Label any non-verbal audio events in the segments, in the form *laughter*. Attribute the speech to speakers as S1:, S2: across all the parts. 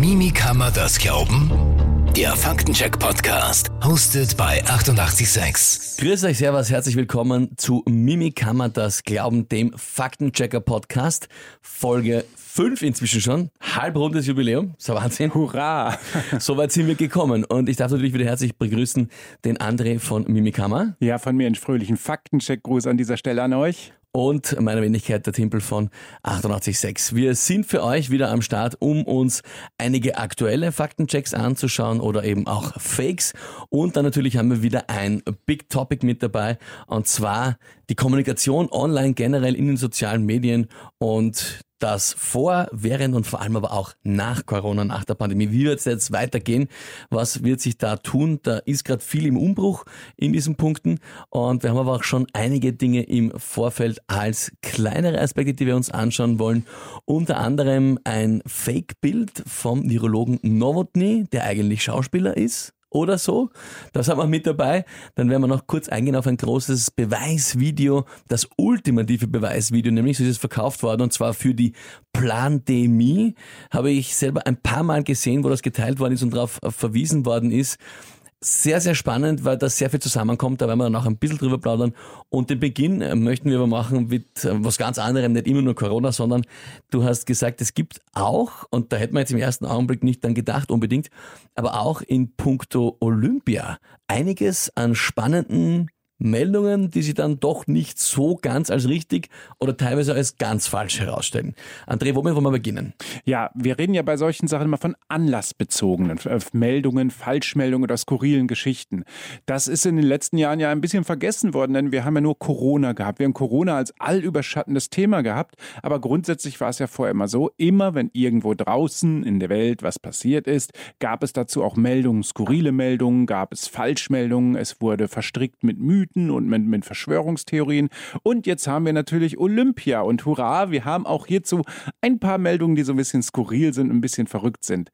S1: Mimi kann man das glauben? Der Faktencheck-Podcast, hostet bei 886.
S2: Grüß euch, servus, herzlich willkommen zu Mimi kann man das glauben, dem Faktenchecker-Podcast, Folge 5 inzwischen schon, halbrundes Jubiläum, so Wahnsinn.
S3: Hurra! *laughs*
S2: Soweit sind wir gekommen und ich darf natürlich wieder herzlich begrüßen den André von Mimikama.
S3: Ja, von mir einen fröhlichen Faktencheck-Gruß an dieser Stelle an euch
S2: und meine Wenigkeit der Timpel von 886. Wir sind für euch wieder am Start, um uns einige aktuelle Faktenchecks anzuschauen oder eben auch Fakes. Und dann natürlich haben wir wieder ein Big Topic mit dabei und zwar die Kommunikation online generell in den sozialen Medien und das vor, während und vor allem aber auch nach Corona, nach der Pandemie. Wie wird es jetzt weitergehen? Was wird sich da tun? Da ist gerade viel im Umbruch in diesen Punkten und wir haben aber auch schon einige Dinge im Vorfeld als kleinere Aspekte, die wir uns anschauen wollen. Unter anderem ein Fake-Bild vom Virologen Novotny, der eigentlich Schauspieler ist oder so. Das haben wir mit dabei. Dann werden wir noch kurz eingehen auf ein großes Beweisvideo, das ultimative Beweisvideo, nämlich so ist es verkauft worden und zwar für die Plandemie. Habe ich selber ein paar Mal gesehen, wo das geteilt worden ist und darauf verwiesen worden ist sehr, sehr spannend, weil da sehr viel zusammenkommt. Da werden wir dann auch ein bisschen drüber plaudern. Und den Beginn äh, möchten wir aber machen mit äh, was ganz anderem, nicht immer nur Corona, sondern du hast gesagt, es gibt auch, und da hätten wir jetzt im ersten Augenblick nicht dann gedacht unbedingt, aber auch in puncto Olympia einiges an spannenden Meldungen, die sie dann doch nicht so ganz als richtig oder teilweise als ganz falsch herausstellen. André, womit wollen wir beginnen?
S3: Ja, wir reden ja bei solchen Sachen immer von anlassbezogenen äh, Meldungen, Falschmeldungen oder skurrilen Geschichten. Das ist in den letzten Jahren ja ein bisschen vergessen worden, denn wir haben ja nur Corona gehabt. Wir haben Corona als allüberschattendes Thema gehabt, aber grundsätzlich war es ja vorher immer so, immer wenn irgendwo draußen in der Welt was passiert ist, gab es dazu auch Meldungen, skurrile Meldungen, gab es Falschmeldungen, es wurde verstrickt mit Mythen, Mythen und mit, mit Verschwörungstheorien. Und jetzt haben wir natürlich Olympia und hurra, wir haben auch hierzu ein paar Meldungen, die so ein bisschen skurril sind, ein bisschen verrückt sind.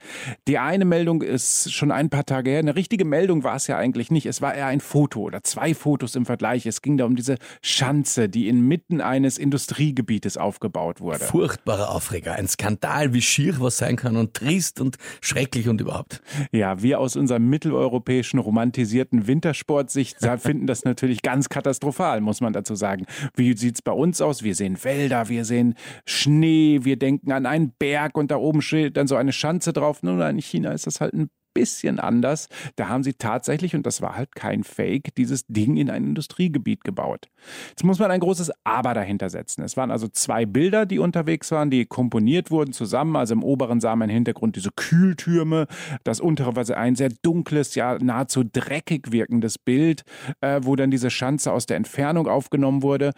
S3: Die eine Meldung ist schon ein paar Tage her. Eine richtige Meldung war es ja eigentlich nicht. Es war eher ein Foto oder zwei Fotos im Vergleich. Es ging da um diese Schanze, die inmitten eines Industriegebietes aufgebaut wurde.
S2: Furchtbarer Aufreger. Ein Skandal, wie schier was sein kann und trist und schrecklich und überhaupt.
S3: Ja, wir aus unserer mitteleuropäischen romantisierten Wintersportsicht *laughs* finden das natürlich natürlich ganz katastrophal, muss man dazu sagen. Wie sieht es bei uns aus? Wir sehen Wälder, wir sehen Schnee, wir denken an einen Berg und da oben steht dann so eine Schanze drauf. Nun, in China ist das halt ein bisschen anders. Da haben sie tatsächlich, und das war halt kein Fake, dieses Ding in ein Industriegebiet gebaut. Jetzt muss man ein großes Aber dahinter setzen. Es waren also zwei Bilder, die unterwegs waren, die komponiert wurden zusammen. Also im oberen sah man im Hintergrund diese Kühltürme, das untere war ein sehr dunkles, ja nahezu dreckig wirkendes Bild, äh, wo dann diese Schanze aus der Entfernung aufgenommen wurde.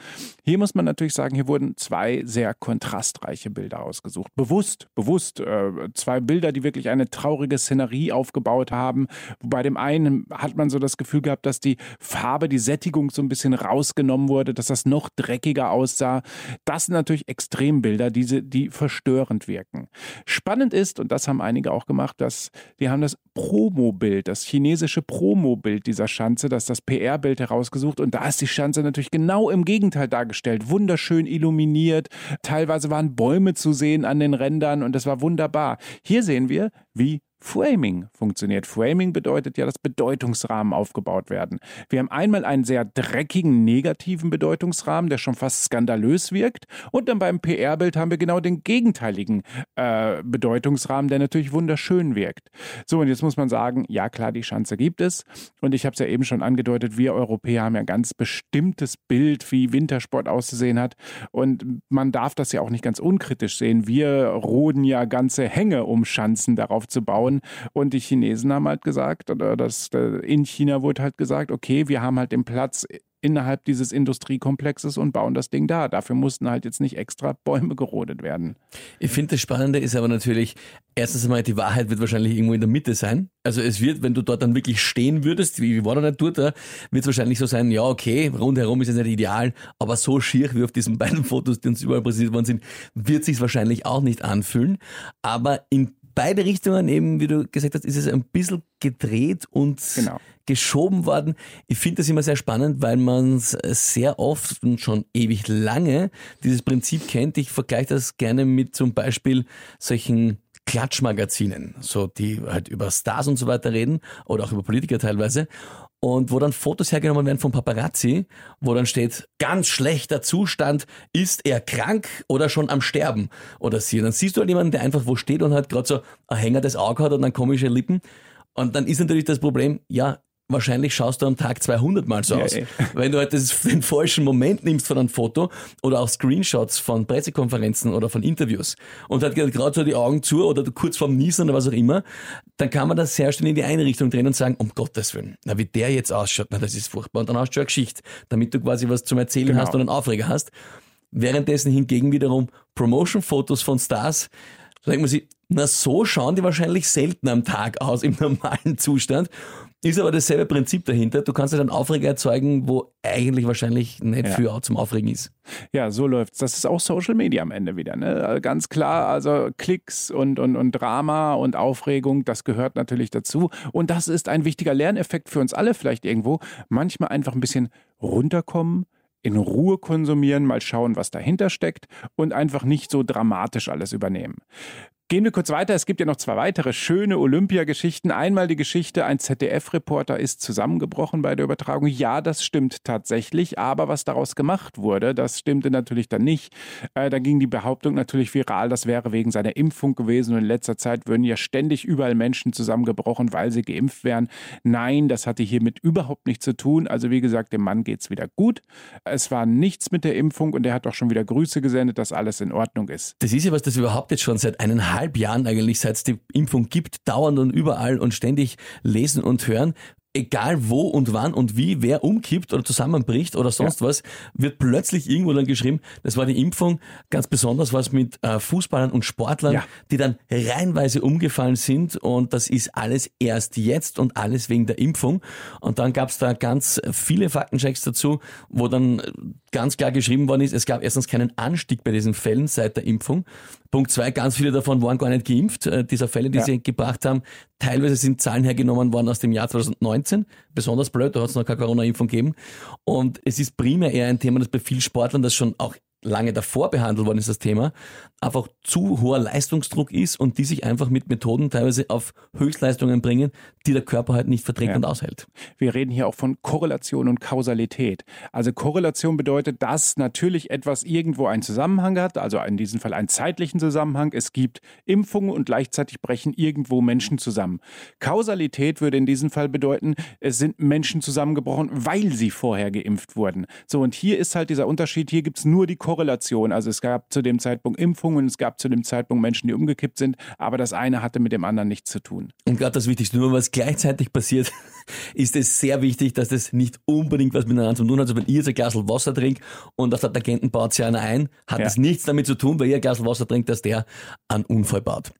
S3: Hier muss man natürlich sagen, hier wurden zwei sehr kontrastreiche Bilder ausgesucht. Bewusst, bewusst. Äh, zwei Bilder, die wirklich eine traurige Szenerie auf aufgebaut haben. Bei dem einen hat man so das Gefühl gehabt, dass die Farbe, die Sättigung so ein bisschen rausgenommen wurde, dass das noch dreckiger aussah. Das sind natürlich Extrembilder, diese, die verstörend wirken. Spannend ist, und das haben einige auch gemacht, dass die haben das Promo-Bild, das chinesische Promo-Bild dieser Schanze, das das PR-Bild herausgesucht und da ist die Schanze natürlich genau im Gegenteil dargestellt. Wunderschön illuminiert, teilweise waren Bäume zu sehen an den Rändern und das war wunderbar. Hier sehen wir, wie Framing funktioniert. Framing bedeutet ja, dass Bedeutungsrahmen aufgebaut werden. Wir haben einmal einen sehr dreckigen negativen Bedeutungsrahmen, der schon fast skandalös wirkt. Und dann beim PR-Bild haben wir genau den gegenteiligen äh, Bedeutungsrahmen, der natürlich wunderschön wirkt. So, und jetzt muss man sagen, ja klar, die Chance gibt es. Und ich habe es ja eben schon angedeutet, wir Europäer haben ja ein ganz bestimmtes Bild, wie Wintersport auszusehen hat. Und man darf das ja auch nicht ganz unkritisch sehen. Wir roden ja ganze Hänge, um Schanzen darauf zu bauen bauen. Und die Chinesen haben halt gesagt, oder das, äh, in China wurde halt gesagt, okay, wir haben halt den Platz innerhalb dieses Industriekomplexes und bauen das Ding da. Dafür mussten halt jetzt nicht extra Bäume gerodet werden.
S2: Ich finde, das Spannende ist aber natürlich, erstens einmal, die Wahrheit wird wahrscheinlich irgendwo in der Mitte sein. Also es wird, wenn du dort dann wirklich stehen würdest, wie, war der Natur da, wird es wahrscheinlich so sein, ja, okay, rundherum ist es nicht ideal, aber so schier wie auf diesen beiden Fotos, die uns überall präsentiert worden sind, wird sich wahrscheinlich auch nicht anfühlen. Aber in beide Richtungen eben, wie du gesagt hast, ist es ein bisschen gedreht und genau. geschoben worden. Ich finde das immer sehr spannend, weil man es sehr oft und schon ewig lange dieses Prinzip kennt. Ich vergleiche das gerne mit zum Beispiel solchen Klatschmagazinen, so die halt über Stars und so weiter reden oder auch über Politiker teilweise und wo dann Fotos hergenommen werden von Paparazzi, wo dann steht, ganz schlechter Zustand, ist er krank oder schon am Sterben oder sie. Und dann siehst du halt jemanden, der einfach wo steht und halt gerade so ein Hänger des Auge hat und dann komische Lippen. Und dann ist natürlich das Problem, ja, wahrscheinlich schaust du am Tag 200 Mal so aus. Ey. Wenn du halt das, *laughs* den falschen Moment nimmst von einem Foto oder auch Screenshots von Pressekonferenzen oder von Interviews und hat gerade so die Augen zu oder kurz vorm Niesen oder was auch immer, dann kann man das sehr schnell in die eine Richtung drehen und sagen, um Gottes Willen, na wie der jetzt ausschaut, na das ist furchtbar. Und dann hast du eine Geschichte, damit du quasi was zum Erzählen genau. hast und einen Aufreger hast. Währenddessen hingegen wiederum Promotion-Fotos von Stars, da denkt man sich, na so schauen die wahrscheinlich selten am Tag aus im *laughs* normalen Zustand. Ist aber dasselbe Prinzip dahinter. Du kannst halt einen Aufreger erzeugen, wo eigentlich wahrscheinlich nicht ja. viel zum Aufregen ist.
S3: Ja, so läuft's. Das ist auch Social Media am Ende wieder. Ne? Also ganz klar, also Klicks und, und, und Drama und Aufregung, das gehört natürlich dazu. Und das ist ein wichtiger Lerneffekt für uns alle vielleicht irgendwo. Manchmal einfach ein bisschen runterkommen, in Ruhe konsumieren, mal schauen, was dahinter steckt und einfach nicht so dramatisch alles übernehmen. Gehen wir kurz weiter. Es gibt ja noch zwei weitere schöne Olympiageschichten. Einmal die Geschichte, ein ZDF-Reporter ist zusammengebrochen bei der Übertragung. Ja, das stimmt tatsächlich. Aber was daraus gemacht wurde, das stimmte natürlich dann nicht. Äh, da ging die Behauptung natürlich viral, das wäre wegen seiner Impfung gewesen. Und in letzter Zeit würden ja ständig überall Menschen zusammengebrochen, weil sie geimpft wären. Nein, das hatte hiermit überhaupt nichts zu tun. Also wie gesagt, dem Mann geht's wieder gut. Es war nichts mit der Impfung und er hat auch schon wieder Grüße gesendet, dass alles in Ordnung ist.
S2: Das ist ja was, das überhaupt jetzt schon seit eineinhalb eineinhalb Jahren eigentlich, seit es die Impfung gibt, dauernd und überall und ständig lesen und hören egal wo und wann und wie wer umkippt oder zusammenbricht oder sonst ja. was, wird plötzlich irgendwo dann geschrieben, das war die Impfung, ganz besonders was mit äh, Fußballern und Sportlern, ja. die dann reihenweise umgefallen sind und das ist alles erst jetzt und alles wegen der Impfung. Und dann gab es da ganz viele Faktenchecks dazu, wo dann ganz klar geschrieben worden ist, es gab erstens keinen Anstieg bei diesen Fällen seit der Impfung. Punkt zwei, ganz viele davon waren gar nicht geimpft, äh, dieser Fälle, die ja. sie gebracht haben. Teilweise sind Zahlen hergenommen worden aus dem Jahr 2019. Besonders blöd, da hat es noch keine Corona-Impfung gegeben. Und es ist primär eher ein Thema, das bei vielen Sportlern, das schon auch lange davor behandelt worden ist, das Thema, einfach zu hoher Leistungsdruck ist und die sich einfach mit Methoden teilweise auf Höchstleistungen bringen, die der Körper halt nicht verträgt ja. und aushält.
S3: Wir reden hier auch von Korrelation und Kausalität. Also Korrelation bedeutet, dass natürlich etwas irgendwo einen Zusammenhang hat, also in diesem Fall einen zeitlichen Zusammenhang. Es gibt Impfungen und gleichzeitig brechen irgendwo Menschen zusammen. Kausalität würde in diesem Fall bedeuten, es sind Menschen zusammengebrochen, weil sie vorher geimpft wurden. So, und hier ist halt dieser Unterschied, hier gibt es nur die Korrelation. Also es gab zu dem Zeitpunkt Impfungen, es gab zu dem Zeitpunkt Menschen, die umgekippt sind, aber das eine hatte mit dem anderen nichts zu tun.
S2: Und gerade das Wichtigste, nur was gleichzeitig passiert, *laughs* ist es sehr wichtig, dass das nicht unbedingt was miteinander zu tun hat. Also wenn ihr jetzt ein Glas Wasser trinkt und auf der Tangenten baut sich einer ein, hat ja. das nichts damit zu tun, weil ihr ein Glas Wasser trinkt, dass der einen Unfall baut.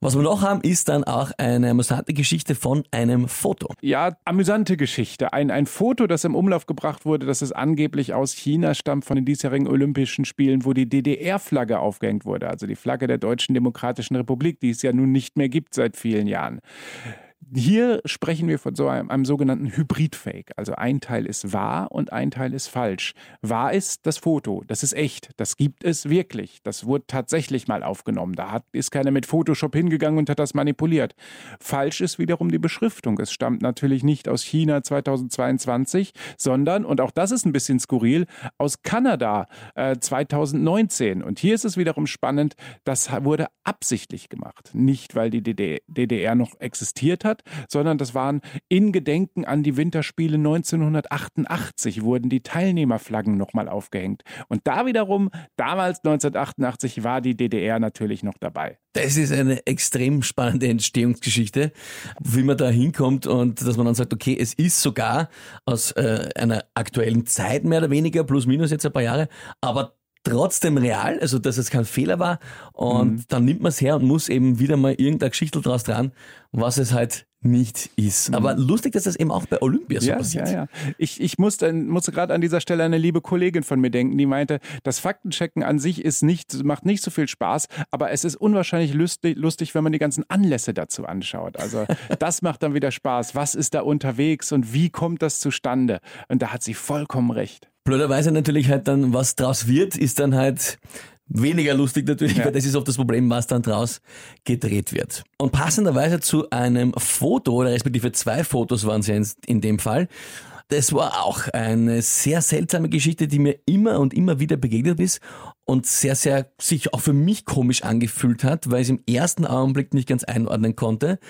S2: Was wir noch haben, ist dann auch eine amüsante Geschichte von einem Foto.
S3: Ja, amüsante Geschichte. Ein, ein Foto, das im Umlauf gebracht wurde, das es angeblich aus China stammt von den diesjährigen Olympischen Spielen, wo die DDR-Flagge aufgehängt wurde, also die Flagge der Deutschen Demokratischen Republik, die es ja nun nicht mehr gibt seit vielen Jahren. Hier sprechen wir von so einem, einem sogenannten Hybrid-Fake. Also ein Teil ist wahr und ein Teil ist falsch. Wahr ist das Foto, das ist echt, das gibt es wirklich. Das wurde tatsächlich mal aufgenommen. Da hat, ist keiner mit Photoshop hingegangen und hat das manipuliert. Falsch ist wiederum die Beschriftung. Es stammt natürlich nicht aus China 2022, sondern, und auch das ist ein bisschen skurril, aus Kanada äh, 2019. Und hier ist es wiederum spannend, das wurde absichtlich gemacht. Nicht, weil die DDR noch existiert hat, sondern das waren in Gedenken an die Winterspiele 1988 wurden die Teilnehmerflaggen nochmal aufgehängt. Und da wiederum, damals 1988 war die DDR natürlich noch dabei.
S2: Das ist eine extrem spannende Entstehungsgeschichte, wie man da hinkommt und dass man dann sagt, okay, es ist sogar aus äh, einer aktuellen Zeit mehr oder weniger, plus minus jetzt ein paar Jahre, aber trotzdem real, also dass es kein Fehler war. Und mhm. dann nimmt man es her und muss eben wieder mal irgendeine Geschichte draus dran, was es halt nicht ist. Aber lustig, dass das eben auch bei Olympia so
S3: ja,
S2: passiert.
S3: Ja, ja. Ich, ich musste, musste gerade an dieser Stelle eine liebe Kollegin von mir denken, die meinte, das Faktenchecken an sich ist nicht, macht nicht so viel Spaß, aber es ist unwahrscheinlich lustig, lustig wenn man die ganzen Anlässe dazu anschaut. Also *laughs* das macht dann wieder Spaß. Was ist da unterwegs und wie kommt das zustande? Und da hat sie vollkommen recht.
S2: Blöderweise natürlich halt dann, was draus wird, ist dann halt weniger lustig natürlich, ja. weil das ist oft das Problem, was dann draus gedreht wird. Und passenderweise zu einem Foto, oder respektive zwei Fotos waren es in dem Fall, das war auch eine sehr seltsame Geschichte, die mir immer und immer wieder begegnet ist und sehr, sehr sich auch für mich komisch angefühlt hat, weil ich es im ersten Augenblick nicht ganz einordnen konnte.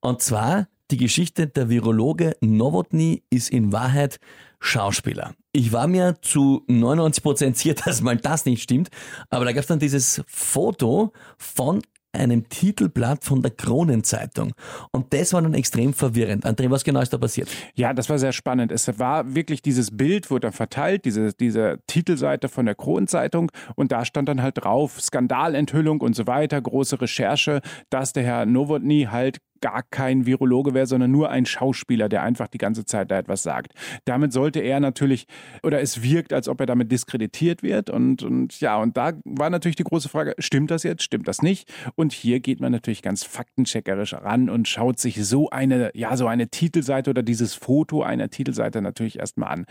S2: Und zwar die Geschichte der Virologe Novotny ist in Wahrheit Schauspieler. Ich war mir zu 99 Prozent sicher, *laughs* dass mal das nicht stimmt, aber da gab es dann dieses Foto von einem Titelblatt von der Kronenzeitung. Und das war dann extrem verwirrend. André, was genau ist da passiert?
S3: Ja, das war sehr spannend. Es war wirklich dieses Bild, wurde dann verteilt, diese, diese Titelseite von der Kronenzeitung. Und da stand dann halt drauf, Skandalenthüllung und so weiter, große Recherche, dass der Herr Nowotny halt gar kein Virologe wäre, sondern nur ein Schauspieler, der einfach die ganze Zeit da etwas sagt. Damit sollte er natürlich, oder es wirkt, als ob er damit diskreditiert wird. Und, und ja, und da war natürlich die große Frage, stimmt das jetzt, stimmt das nicht? Und hier geht man natürlich ganz faktencheckerisch ran und schaut sich so eine, ja, so eine Titelseite oder dieses Foto einer Titelseite natürlich erstmal an.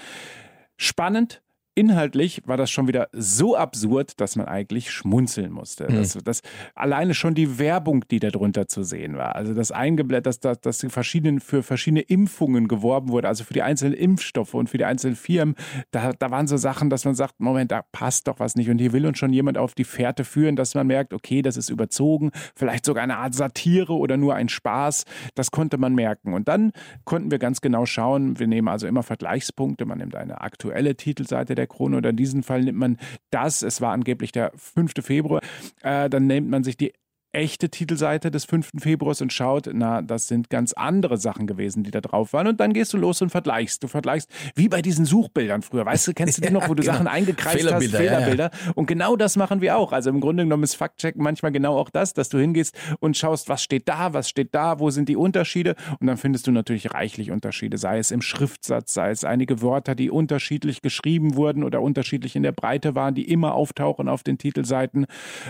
S3: Spannend, inhaltlich war das schon wieder so absurd, dass man eigentlich schmunzeln musste. Mhm. Das, das, alleine schon die Werbung, die darunter zu sehen war. Also das eingeblättert, dass, dass, dass verschiedenen, für verschiedene Impfungen geworben wurde, also für die einzelnen Impfstoffe und für die einzelnen Firmen. Da, da waren so Sachen, dass man sagt, Moment, da passt doch was nicht. Und hier will uns schon jemand auf die Fährte führen, dass man merkt, okay, das ist überzogen, vielleicht sogar eine Art Satire oder nur ein Spaß. Das konnte man merken. Und dann konnten wir ganz genau schauen, wir nehmen also immer Vergleichspunkte, man nimmt eine aktuelle Titelseite der Krone oder in diesem Fall nimmt man das, es war angeblich der 5. Februar, äh, dann nimmt man sich die echte Titelseite des 5. Februars und schaut, na, das sind ganz andere Sachen gewesen, die da drauf waren. Und dann gehst du los und vergleichst. Du vergleichst, wie bei diesen Suchbildern früher. Weißt du, kennst du die *laughs* noch, wo du genau. Sachen eingekreist Fehlerbilder, hast? Fehlerbilder. Ja, ja. Und genau das machen wir auch. Also im Grunde genommen ist Faktchecken manchmal genau auch das, dass du hingehst und schaust, was steht da, was steht da, wo sind die Unterschiede. Und dann findest du natürlich reichlich Unterschiede, sei es im Schriftsatz, sei es einige Wörter, die unterschiedlich geschrieben wurden oder unterschiedlich in der Breite waren, die immer auftauchen auf den Titelseiten.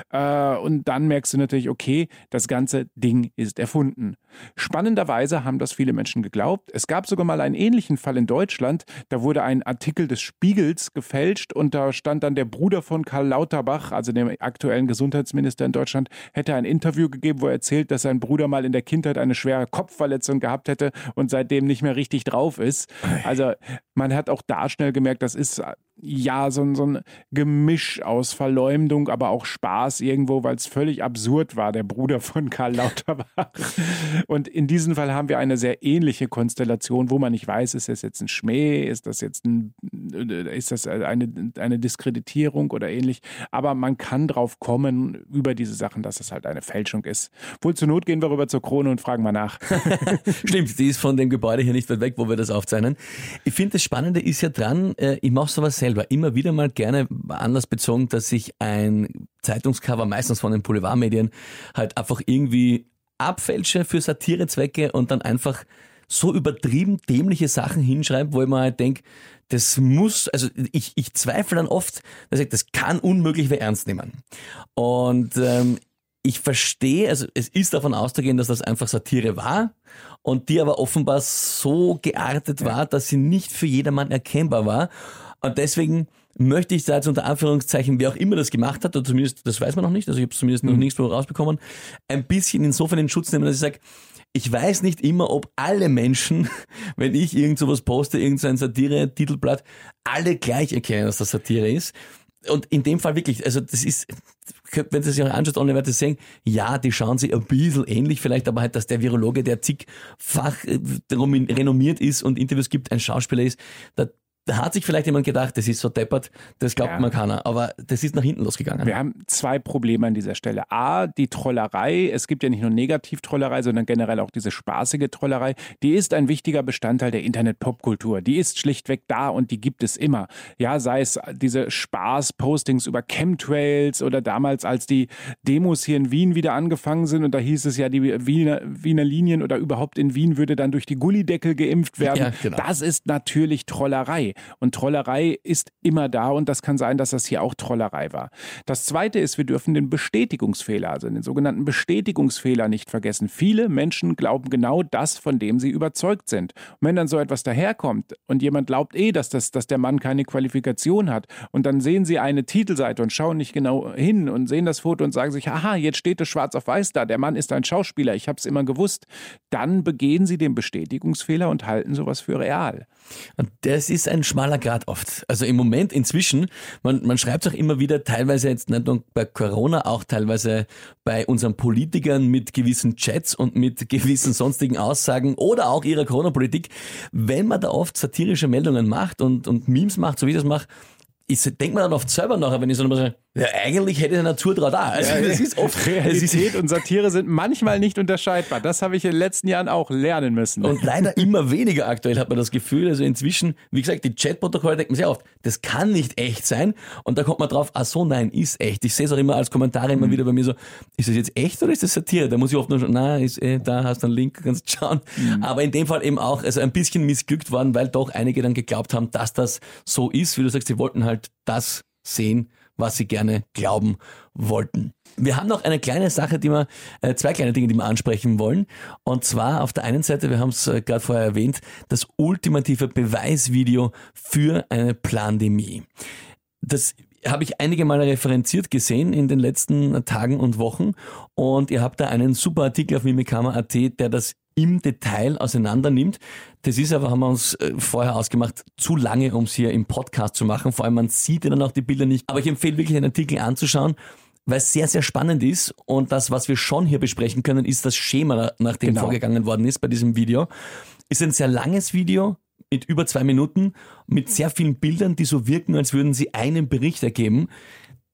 S3: Äh, und dann merkst du natürlich, okay, das ganze Ding ist erfunden. Spannenderweise haben das viele Menschen geglaubt. Es gab sogar mal einen ähnlichen Fall in Deutschland. Da wurde ein Artikel des Spiegels gefälscht und da stand dann der Bruder von Karl Lauterbach, also dem aktuellen Gesundheitsminister in Deutschland, hätte ein Interview gegeben, wo er erzählt, dass sein Bruder mal in der Kindheit eine schwere Kopfverletzung gehabt hätte und seitdem nicht mehr richtig drauf ist. Also man hat auch da schnell gemerkt, das ist ja, so, so ein Gemisch aus Verleumdung, aber auch Spaß irgendwo, weil es völlig absurd war, der Bruder von Karl Lauterbach. *laughs* Und in diesem Fall haben wir eine sehr ähnliche Konstellation, wo man nicht weiß, ist das jetzt ein Schmäh, ist das jetzt ein, ist das eine, eine Diskreditierung oder ähnlich. Aber man kann drauf kommen über diese Sachen, dass es halt eine Fälschung ist. Wohl zur Not gehen wir rüber zur Krone und fragen mal nach. *laughs*
S2: Stimmt, die ist von dem Gebäude hier nicht weit weg, wo wir das aufzeichnen. Ich finde, das Spannende ist ja dran, äh, ich mache sowas selber immer wieder mal gerne anders bezogen, dass ich ein Zeitungscover, meistens von den Boulevardmedien, halt einfach irgendwie abfälsche für Satirezwecke und dann einfach so übertrieben dämliche Sachen hinschreibe, wo ich mir halt denke, das muss, also ich, ich zweifle dann oft, dass ich, das kann unmöglich wer ernst nehmen. Und ähm, ich verstehe, also es ist davon auszugehen, dass das einfach Satire war und die aber offenbar so geartet war, dass sie nicht für jedermann erkennbar war. Und deswegen möchte ich da jetzt unter Anführungszeichen, wer auch immer das gemacht hat, oder zumindest, das weiß man noch nicht, also ich habe es zumindest mhm. noch nirgendwo rausbekommen, ein bisschen insofern in Schutz nehmen, dass ich sage, ich weiß nicht immer, ob alle Menschen, *laughs* wenn ich irgend sowas poste, irgendein Satire-Titelblatt, alle gleich erkennen, dass das Satire ist. Und in dem Fall wirklich, also das ist, wenn Sie sich auch anschaut, online wird sehen, ja, die schauen sich ein bisschen ähnlich vielleicht, aber halt, dass der Virologe, der zigfach äh, renommiert ist und Interviews gibt, ein Schauspieler ist, da da hat sich vielleicht jemand gedacht, das ist so deppert, das glaubt ja. man keiner. Aber das ist nach hinten losgegangen.
S3: Wir haben zwei Probleme an dieser Stelle. A, die Trollerei. Es gibt ja nicht nur Negativ-Trollerei, sondern generell auch diese spaßige Trollerei. Die ist ein wichtiger Bestandteil der Internet-Popkultur. Die ist schlichtweg da und die gibt es immer. Ja, sei es diese Spaß-Postings über Chemtrails oder damals, als die Demos hier in Wien wieder angefangen sind und da hieß es ja, die Wiener, Wiener Linien oder überhaupt in Wien würde dann durch die Gullideckel geimpft werden. Ja, genau. Das ist natürlich Trollerei. Und Trollerei ist immer da und das kann sein, dass das hier auch Trollerei war. Das zweite ist, wir dürfen den Bestätigungsfehler, also den sogenannten Bestätigungsfehler nicht vergessen. Viele Menschen glauben genau das, von dem sie überzeugt sind. Und wenn dann so etwas daherkommt und jemand glaubt eh, dass, das, dass der Mann keine Qualifikation hat und dann sehen sie eine Titelseite und schauen nicht genau hin und sehen das Foto und sagen sich, aha, jetzt steht es schwarz auf weiß da, der Mann ist ein Schauspieler, ich habe es immer gewusst, dann begehen sie den Bestätigungsfehler und halten sowas für real.
S2: Und das ist ein schmaler Grad oft. Also im Moment inzwischen, man, man schreibt es auch immer wieder, teilweise jetzt nicht nur bei Corona, auch teilweise bei unseren Politikern mit gewissen Chats und mit *laughs* gewissen sonstigen Aussagen oder auch ihrer Corona-Politik, wenn man da oft satirische Meldungen macht und, und Memes macht, so wie ich das mache, ich denke mir dann oft selber nachher, wenn ich so nochmal sage, ja, eigentlich hätte der Natur drauf da. Also
S3: ja,
S2: das
S3: ist oft Realität und Satire sind manchmal nicht unterscheidbar. Das habe ich in den letzten Jahren auch lernen müssen.
S2: Und leider immer weniger aktuell hat man das Gefühl. Also inzwischen, wie gesagt, die Chatprotokolle denkt man sehr oft, das kann nicht echt sein. Und da kommt man drauf, ach so, nein, ist echt. Ich sehe es auch immer als Kommentare immer mhm. wieder bei mir so, ist das jetzt echt oder ist das Satire? Da muss ich oft nur schon, na, ist eh, da hast du einen Link, kannst schauen. Mhm. Aber in dem Fall eben auch, also ein bisschen missglückt worden, weil doch einige dann geglaubt haben, dass das so ist. Wie du sagst, sie wollten halt das sehen, was sie gerne glauben wollten. Wir haben noch eine kleine Sache, die wir, äh, zwei kleine Dinge, die wir ansprechen wollen. Und zwar auf der einen Seite, wir haben es äh, gerade vorher erwähnt, das ultimative Beweisvideo für eine Plandemie. Das habe ich einige Male referenziert gesehen in den letzten Tagen und Wochen und ihr habt da einen super Artikel auf mimikama.at, der das im Detail auseinander nimmt. Das ist aber, haben wir uns äh, vorher ausgemacht, zu lange, um es hier im Podcast zu machen. Vor allem, man sieht ja dann auch die Bilder nicht. Aber ich empfehle wirklich, einen Artikel anzuschauen, weil es sehr, sehr spannend ist. Und das, was wir schon hier besprechen können, ist das Schema, nach dem genau. vorgegangen worden ist bei diesem Video. Ist ein sehr langes Video mit über zwei Minuten, mit sehr vielen Bildern, die so wirken, als würden sie einen Bericht ergeben.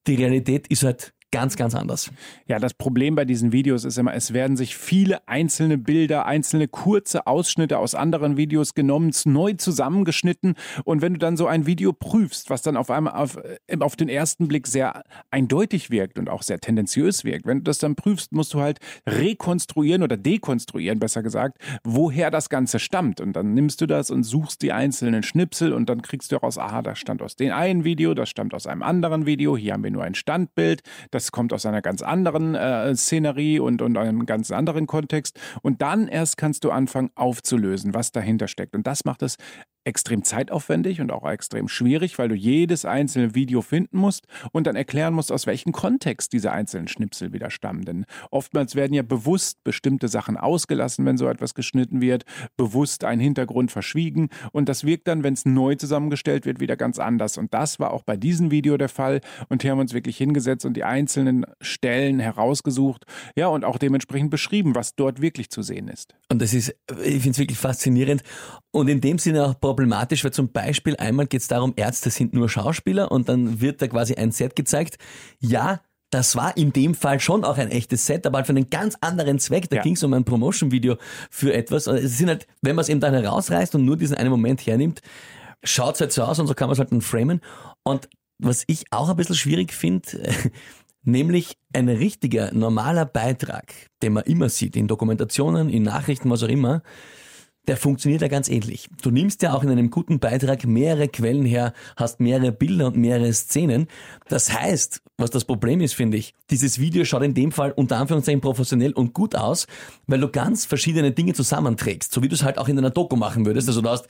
S2: Die Realität ist halt ganz, ganz anders.
S3: Ja, das Problem bei diesen Videos ist immer, es werden sich viele einzelne Bilder, einzelne kurze Ausschnitte aus anderen Videos genommen, neu zusammengeschnitten. Und wenn du dann so ein Video prüfst, was dann auf einmal auf, äh, auf den ersten Blick sehr eindeutig wirkt und auch sehr tendenziös wirkt, wenn du das dann prüfst, musst du halt rekonstruieren oder dekonstruieren, besser gesagt, woher das Ganze stammt. Und dann nimmst du das und suchst die einzelnen Schnipsel und dann kriegst du heraus, aha, das stammt aus dem einen Video, das stammt aus einem anderen Video, hier haben wir nur ein Standbild, das das kommt aus einer ganz anderen äh, Szenerie und, und einem ganz anderen Kontext. Und dann erst kannst du anfangen aufzulösen, was dahinter steckt. Und das macht es extrem zeitaufwendig und auch extrem schwierig, weil du jedes einzelne Video finden musst und dann erklären musst, aus welchem Kontext diese einzelnen Schnipsel wieder stammen. Denn oftmals werden ja bewusst bestimmte Sachen ausgelassen, wenn so etwas geschnitten wird, bewusst ein Hintergrund verschwiegen und das wirkt dann, wenn es neu zusammengestellt wird, wieder ganz anders. Und das war auch bei diesem Video der Fall und hier haben wir uns wirklich hingesetzt und die einzelnen Stellen herausgesucht, ja, und auch dementsprechend beschrieben, was dort wirklich zu sehen ist.
S2: Und das ist, ich finde es wirklich faszinierend und in dem Sinne auch problematisch, weil zum Beispiel einmal geht es darum, Ärzte sind nur Schauspieler und dann wird da quasi ein Set gezeigt. Ja, das war in dem Fall schon auch ein echtes Set, aber halt für einen ganz anderen Zweck. Da ja. ging es um ein Promotion-Video für etwas. Also es sind halt, wenn man es eben dann herausreißt und nur diesen einen Moment hernimmt, schaut es halt so aus und so kann man es halt dann framen. Und was ich auch ein bisschen schwierig finde, *laughs* nämlich ein richtiger, normaler Beitrag, den man immer sieht, in Dokumentationen, in Nachrichten, was auch immer, der funktioniert ja ganz ähnlich. Du nimmst ja auch in einem guten Beitrag mehrere Quellen her, hast mehrere Bilder und mehrere Szenen. Das heißt, was das Problem ist, finde ich, dieses Video schaut in dem Fall unter Anführungszeichen professionell und gut aus, weil du ganz verschiedene Dinge zusammenträgst, so wie du es halt auch in einer Doku machen würdest. Also du hast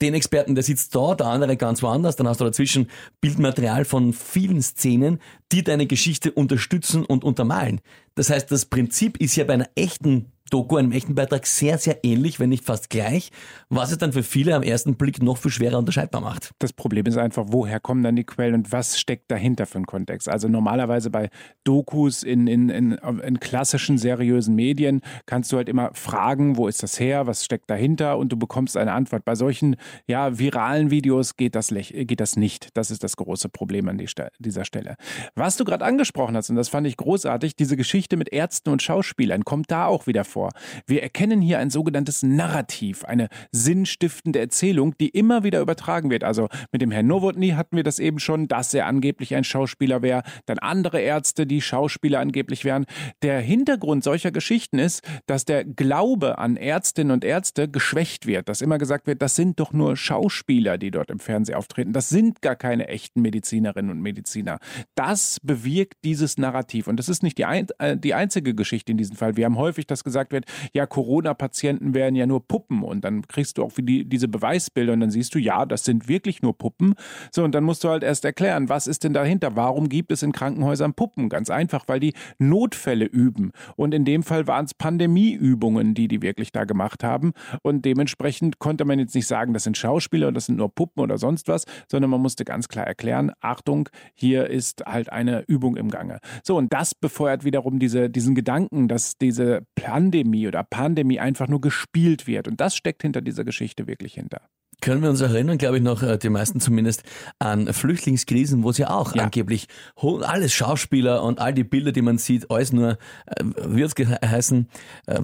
S2: den Experten, der sitzt da, der andere ganz woanders, dann hast du dazwischen Bildmaterial von vielen Szenen, die deine Geschichte unterstützen und untermalen. Das heißt, das Prinzip ist ja bei einer echten Doku, einem echten Beitrag sehr, sehr ähnlich, wenn nicht fast gleich, was es dann für viele am ersten Blick noch viel schwerer unterscheidbar macht.
S3: Das Problem ist einfach, woher kommen dann die Quellen und was steckt dahinter für einen Kontext? Also normalerweise bei Dokus in, in, in, in klassischen, seriösen Medien kannst du halt immer fragen, wo ist das her, was steckt dahinter und du bekommst eine Antwort. Bei solchen ja, viralen Videos geht das, geht das nicht. Das ist das große Problem an die dieser Stelle. Was du gerade angesprochen hast, und das fand ich großartig, diese Geschichte mit Ärzten und Schauspielern kommt da auch wieder vor vor. Wir erkennen hier ein sogenanntes Narrativ, eine sinnstiftende Erzählung, die immer wieder übertragen wird. Also mit dem Herrn Nowotny hatten wir das eben schon, dass er angeblich ein Schauspieler wäre, dann andere Ärzte, die Schauspieler angeblich wären. Der Hintergrund solcher Geschichten ist, dass der Glaube an Ärztinnen und Ärzte geschwächt wird, dass immer gesagt wird, das sind doch nur Schauspieler, die dort im Fernsehen auftreten. Das sind gar keine echten Medizinerinnen und Mediziner. Das bewirkt dieses Narrativ. Und das ist nicht die, ein, äh, die einzige Geschichte in diesem Fall. Wir haben häufig, dass gesagt wird, ja, Corona-Patienten wären ja nur Puppen. Und dann kriegst du auch die, diese Beweisbilder und dann siehst du, ja, das sind wirklich nur Puppen. So, und dann musst du halt erst erklären, was ist denn dahinter? Warum gibt es in Krankenhäusern Puppen? Ganz einfach, weil die Notfälle üben. Und in dem Fall waren es Pandemieübungen, die die wirklich da gemacht haben. Und dementsprechend konnte man jetzt nicht sagen, das sind Schauspieler und das sind nur Puppen oder sonst was, sondern man musste ganz klar erklären, Achtung, hier ist halt eine Übung im Gange. So, und das befeuert wiederum diese, diesen Gedanken, dass diese Pandemie oder Pandemie einfach nur gespielt wird. Und das steckt hinter dieser Geschichte wirklich hinter.
S2: Können wir uns erinnern, glaube ich, noch, äh, die meisten zumindest, an Flüchtlingskrisen, wo es ja auch ja. angeblich alles Schauspieler und all die Bilder, die man sieht, alles nur, äh, wie es geheißen, äh,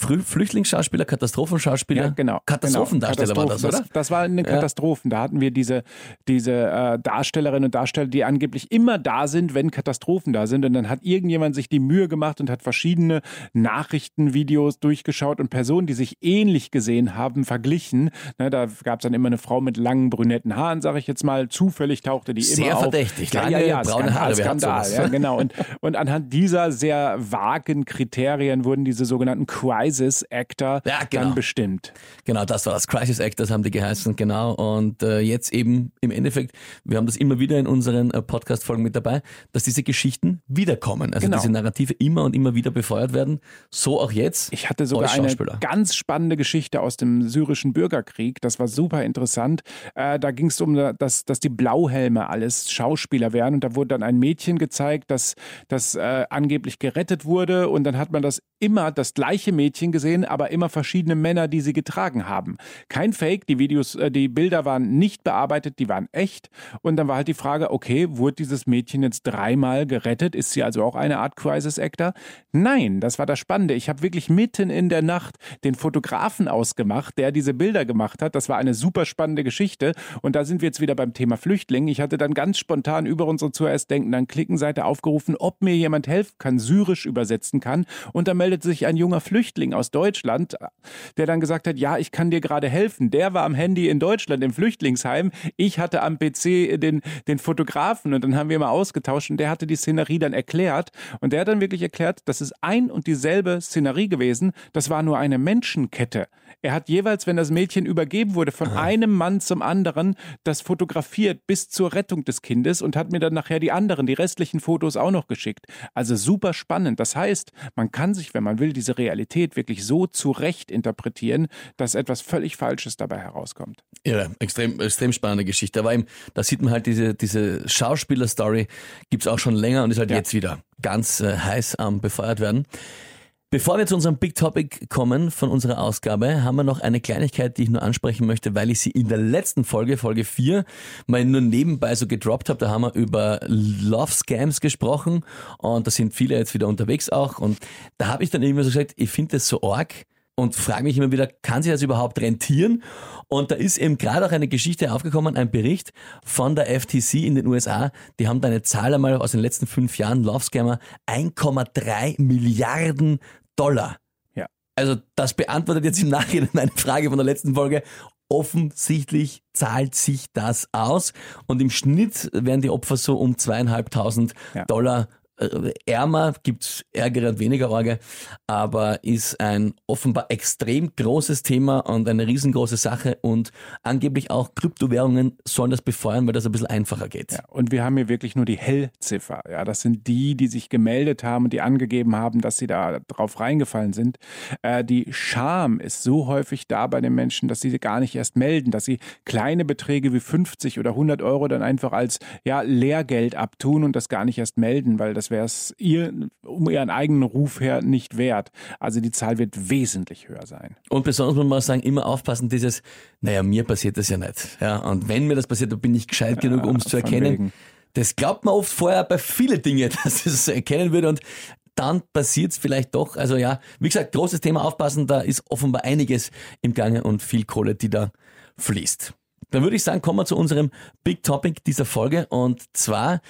S2: Flüchtlingsschauspieler, Katastrophenschauspieler? Ja,
S3: genau.
S2: Katastrophendarsteller
S3: genau.
S2: war das, oder?
S3: Das, das war eine Katastrophen. Ja. Da hatten wir diese, diese äh, Darstellerinnen und Darsteller, die angeblich immer da sind, wenn Katastrophen da sind. Und dann hat irgendjemand sich die Mühe gemacht und hat verschiedene Nachrichtenvideos durchgeschaut und Personen, die sich ähnlich gesehen haben, verglichen. Na, da gab es dann immer eine Frau mit langen brünetten Haaren, sage ich jetzt mal. Zufällig tauchte die
S2: sehr
S3: immer
S2: auf. Sehr verdächtig.
S3: Ja, ja, ja, braune Haare. Skandal, ja, genau. Und, und anhand dieser sehr vagen Kriterien wurden diese sogenannten Crisis Actor ja, genau. dann bestimmt.
S2: Genau, das war das. Crisis Actors haben die geheißen, genau. Und äh, jetzt eben im Endeffekt, wir haben das immer wieder in unseren äh, Podcast-Folgen mit dabei, dass diese Geschichten wiederkommen. Also genau. diese Narrative immer und immer wieder befeuert werden. So auch jetzt.
S3: Ich hatte sogar eine ganz spannende Geschichte aus dem syrischen Bürgerkrieg. Das war war super interessant. Äh, da ging es um, dass, dass die Blauhelme alles Schauspieler wären und da wurde dann ein Mädchen gezeigt, das, das äh, angeblich gerettet wurde und dann hat man das immer das gleiche Mädchen gesehen, aber immer verschiedene Männer, die sie getragen haben. Kein Fake, die Videos, äh, die Bilder waren nicht bearbeitet, die waren echt und dann war halt die Frage, okay, wurde dieses Mädchen jetzt dreimal gerettet? Ist sie also auch eine Art Crisis Actor? Nein, das war das Spannende. Ich habe wirklich mitten in der Nacht den Fotografen ausgemacht, der diese Bilder gemacht hat. Das war war eine super spannende Geschichte. Und da sind wir jetzt wieder beim Thema Flüchtling. Ich hatte dann ganz spontan über unsere zuerst denken, dann Klickenseite aufgerufen, ob mir jemand helfen kann, syrisch übersetzen kann. Und da meldet sich ein junger Flüchtling aus Deutschland, der dann gesagt hat, ja, ich kann dir gerade helfen. Der war am Handy in Deutschland im Flüchtlingsheim. Ich hatte am PC den, den Fotografen und dann haben wir mal ausgetauscht und der hatte die Szenerie dann erklärt. Und der hat dann wirklich erklärt, das ist ein und dieselbe Szenerie gewesen. Das war nur eine Menschenkette. Er hat jeweils, wenn das Mädchen übergeben wurde, von Aha. einem Mann zum anderen das fotografiert bis zur Rettung des Kindes und hat mir dann nachher die anderen, die restlichen Fotos auch noch geschickt. Also super spannend. Das heißt, man kann sich, wenn man will, diese Realität wirklich so zurecht interpretieren, dass etwas völlig Falsches dabei herauskommt.
S2: Ja, extrem, extrem spannende Geschichte. Aber eben, da sieht man halt diese, diese Schauspieler-Story, gibt es auch schon länger und ist halt ja. jetzt wieder ganz äh, heiß am befeuert werden. Bevor wir zu unserem Big Topic kommen von unserer Ausgabe, haben wir noch eine Kleinigkeit, die ich nur ansprechen möchte, weil ich sie in der letzten Folge, Folge 4, mal nur nebenbei so gedroppt habe. Da haben wir über Love Scams gesprochen und da sind viele jetzt wieder unterwegs auch. Und da habe ich dann irgendwie so gesagt, ich finde das so arg und frage mich immer wieder, kann sich das überhaupt rentieren? Und da ist eben gerade auch eine Geschichte aufgekommen, ein Bericht von der FTC in den USA. Die haben da eine Zahl einmal aus den letzten fünf Jahren, Love Scammer, 1,3 Milliarden Dollar.
S3: Ja.
S2: Also das beantwortet jetzt im Nachhinein meine Frage von der letzten Folge. Offensichtlich zahlt sich das aus und im Schnitt werden die Opfer so um zweieinhalbtausend ja. Dollar ärmer, gibt's Ärger und weniger Orge, aber ist ein offenbar extrem großes Thema und eine riesengroße Sache und angeblich auch Kryptowährungen sollen das befeuern, weil das ein bisschen einfacher geht.
S3: Ja, und wir haben hier wirklich nur die Hellziffer. Ja, das sind die, die sich gemeldet haben und die angegeben haben, dass sie da drauf reingefallen sind. Äh, die Scham ist so häufig da bei den Menschen, dass sie gar nicht erst melden, dass sie kleine Beträge wie 50 oder 100 Euro dann einfach als ja, Lehrgeld abtun und das gar nicht erst melden, weil das das wäre es ihr um ihren eigenen Ruf her nicht wert. Also die Zahl wird wesentlich höher sein.
S2: Und besonders muss man sagen, immer aufpassen, dieses, naja, mir passiert das ja nicht. Ja, und wenn mir das passiert, dann bin ich gescheit genug, um es zu erkennen. Wegen. Das glaubt man oft vorher bei vielen Dingen, *laughs* dass es erkennen würde und dann passiert es vielleicht doch. Also ja, wie gesagt, großes Thema aufpassen, da ist offenbar einiges im Gange und viel Kohle, die da fließt. Dann würde ich sagen, kommen wir zu unserem Big Topic dieser Folge. Und zwar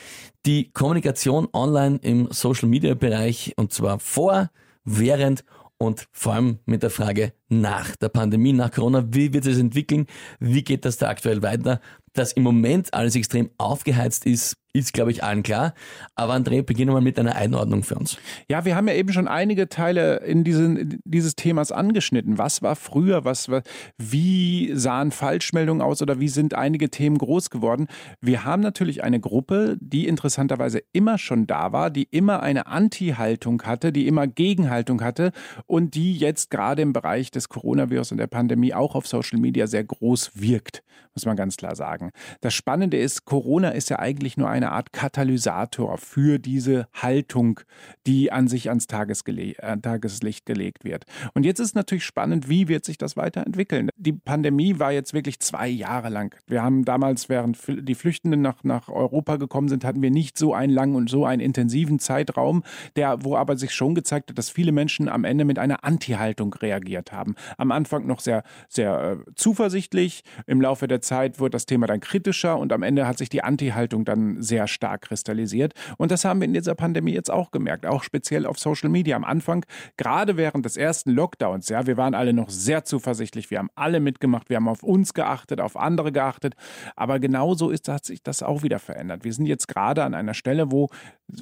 S2: die Kommunikation online im Social Media Bereich. Und zwar vor, während und vor allem mit der Frage nach der Pandemie, nach Corona, wie wird es entwickeln, wie geht das da aktuell weiter, dass im Moment alles extrem aufgeheizt ist, ist, glaube ich, allen klar. Aber André, beginnen wir mal mit einer Einordnung für uns.
S3: Ja, wir haben ja eben schon einige Teile in diesen, dieses Themas angeschnitten. Was war früher? Was wie sahen Falschmeldungen aus oder wie sind einige Themen groß geworden? Wir haben natürlich eine Gruppe, die interessanterweise immer schon da war, die immer eine Anti-Haltung hatte, die immer Gegenhaltung hatte und die jetzt gerade im Bereich des Coronavirus und der Pandemie auch auf Social Media sehr groß wirkt, muss man ganz klar sagen. Das Spannende ist, Corona ist ja eigentlich nur eine Art Katalysator für diese Haltung, die an sich ans Tagesgele äh, Tageslicht gelegt wird. Und jetzt ist natürlich spannend, wie wird sich das weiterentwickeln? Die Pandemie war jetzt wirklich zwei Jahre lang. Wir haben damals, während die Flüchtenden nach, nach Europa gekommen sind, hatten wir nicht so einen langen und so einen intensiven Zeitraum, der, wo aber sich schon gezeigt hat, dass viele Menschen am Ende mit einer Anti-Haltung reagiert haben. Am Anfang noch sehr, sehr äh, zuversichtlich. Im Laufe der Zeit wurde das Thema dann kritischer und am Ende hat sich die Anti-Haltung dann sehr sehr stark kristallisiert. Und das haben wir in dieser Pandemie jetzt auch gemerkt, auch speziell auf Social Media. Am Anfang, gerade während des ersten Lockdowns, ja, wir waren alle noch sehr zuversichtlich, wir haben alle mitgemacht, wir haben auf uns geachtet, auf andere geachtet. Aber genauso ist, hat sich das auch wieder verändert. Wir sind jetzt gerade an einer Stelle, wo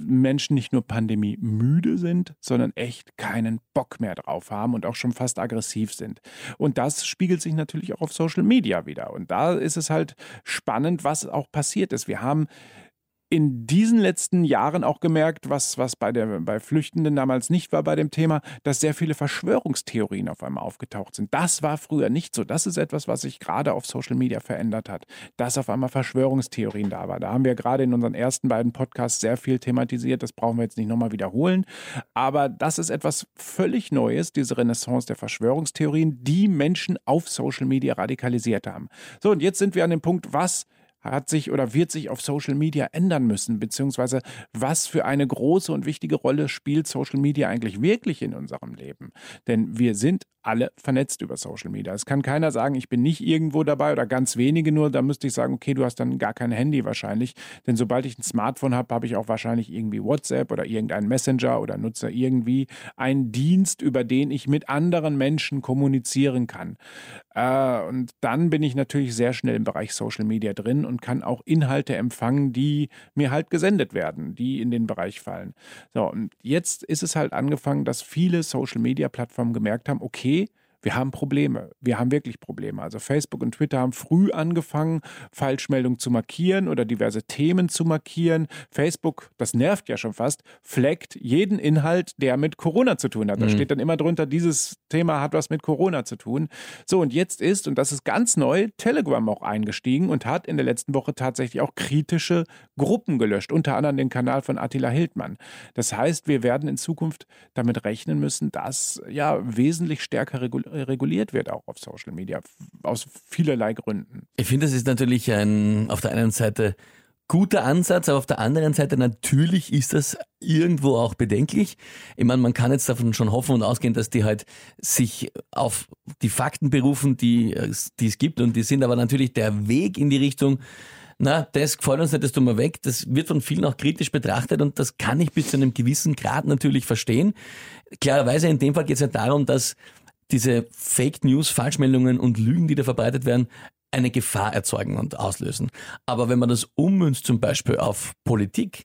S3: Menschen nicht nur Pandemie müde sind, sondern echt keinen Bock mehr drauf haben und auch schon fast aggressiv sind. Und das spiegelt sich natürlich auch auf Social Media wieder. Und da ist es halt spannend, was auch passiert ist. Wir haben in diesen letzten Jahren auch gemerkt, was, was bei, der, bei Flüchtenden damals nicht war bei dem Thema, dass sehr viele Verschwörungstheorien auf einmal aufgetaucht sind. Das war früher nicht so. Das ist etwas, was sich gerade auf Social Media verändert hat, dass auf einmal Verschwörungstheorien da war. Da haben wir gerade in unseren ersten beiden Podcasts sehr viel thematisiert. Das brauchen wir jetzt nicht nochmal wiederholen. Aber das ist etwas völlig Neues, diese Renaissance der Verschwörungstheorien, die Menschen auf Social Media radikalisiert haben. So, und jetzt sind wir an dem Punkt, was hat sich oder wird sich auf Social Media ändern müssen, beziehungsweise was für eine große und wichtige Rolle spielt Social Media eigentlich wirklich in unserem Leben? Denn wir sind alle vernetzt über Social Media. Es kann keiner sagen, ich bin nicht irgendwo dabei oder ganz wenige nur. Da müsste ich sagen, okay, du hast dann gar kein Handy wahrscheinlich. Denn sobald ich ein Smartphone habe, habe ich auch wahrscheinlich irgendwie WhatsApp oder irgendeinen Messenger oder nutze irgendwie einen Dienst, über den ich mit anderen Menschen kommunizieren kann. Äh, und dann bin ich natürlich sehr schnell im Bereich Social Media drin und kann auch Inhalte empfangen, die mir halt gesendet werden, die in den Bereich fallen. So, und jetzt ist es halt angefangen, dass viele Social Media Plattformen gemerkt haben, okay, Idee wir haben Probleme. Wir haben wirklich Probleme. Also Facebook und Twitter haben früh angefangen, Falschmeldungen zu markieren oder diverse Themen zu markieren. Facebook, das nervt ja schon fast, flaggt jeden Inhalt, der mit Corona zu tun hat. Da mhm. steht dann immer drunter, dieses Thema hat was mit Corona zu tun. So, und jetzt ist, und das ist ganz neu, Telegram auch eingestiegen und hat in der letzten Woche tatsächlich auch kritische Gruppen gelöscht, unter anderem den Kanal von Attila Hildmann. Das heißt, wir werden in Zukunft damit rechnen müssen, dass ja wesentlich stärker reguliert reguliert wird, auch auf Social Media, aus vielerlei Gründen.
S2: Ich finde, das ist natürlich ein, auf der einen Seite guter Ansatz, aber auf der anderen Seite natürlich ist das irgendwo auch bedenklich. Ich meine, man kann jetzt davon schon hoffen und ausgehen, dass die halt sich auf die Fakten berufen, die, die es gibt und die sind aber natürlich der Weg in die Richtung, na, das gefällt uns nicht, das tun wir weg. Das wird von vielen auch kritisch betrachtet und das kann ich bis zu einem gewissen Grad natürlich verstehen. Klarerweise in dem Fall geht es ja darum, dass diese Fake News, Falschmeldungen und Lügen, die da verbreitet werden, eine Gefahr erzeugen und auslösen. Aber wenn man das ummünzt zum Beispiel auf Politik,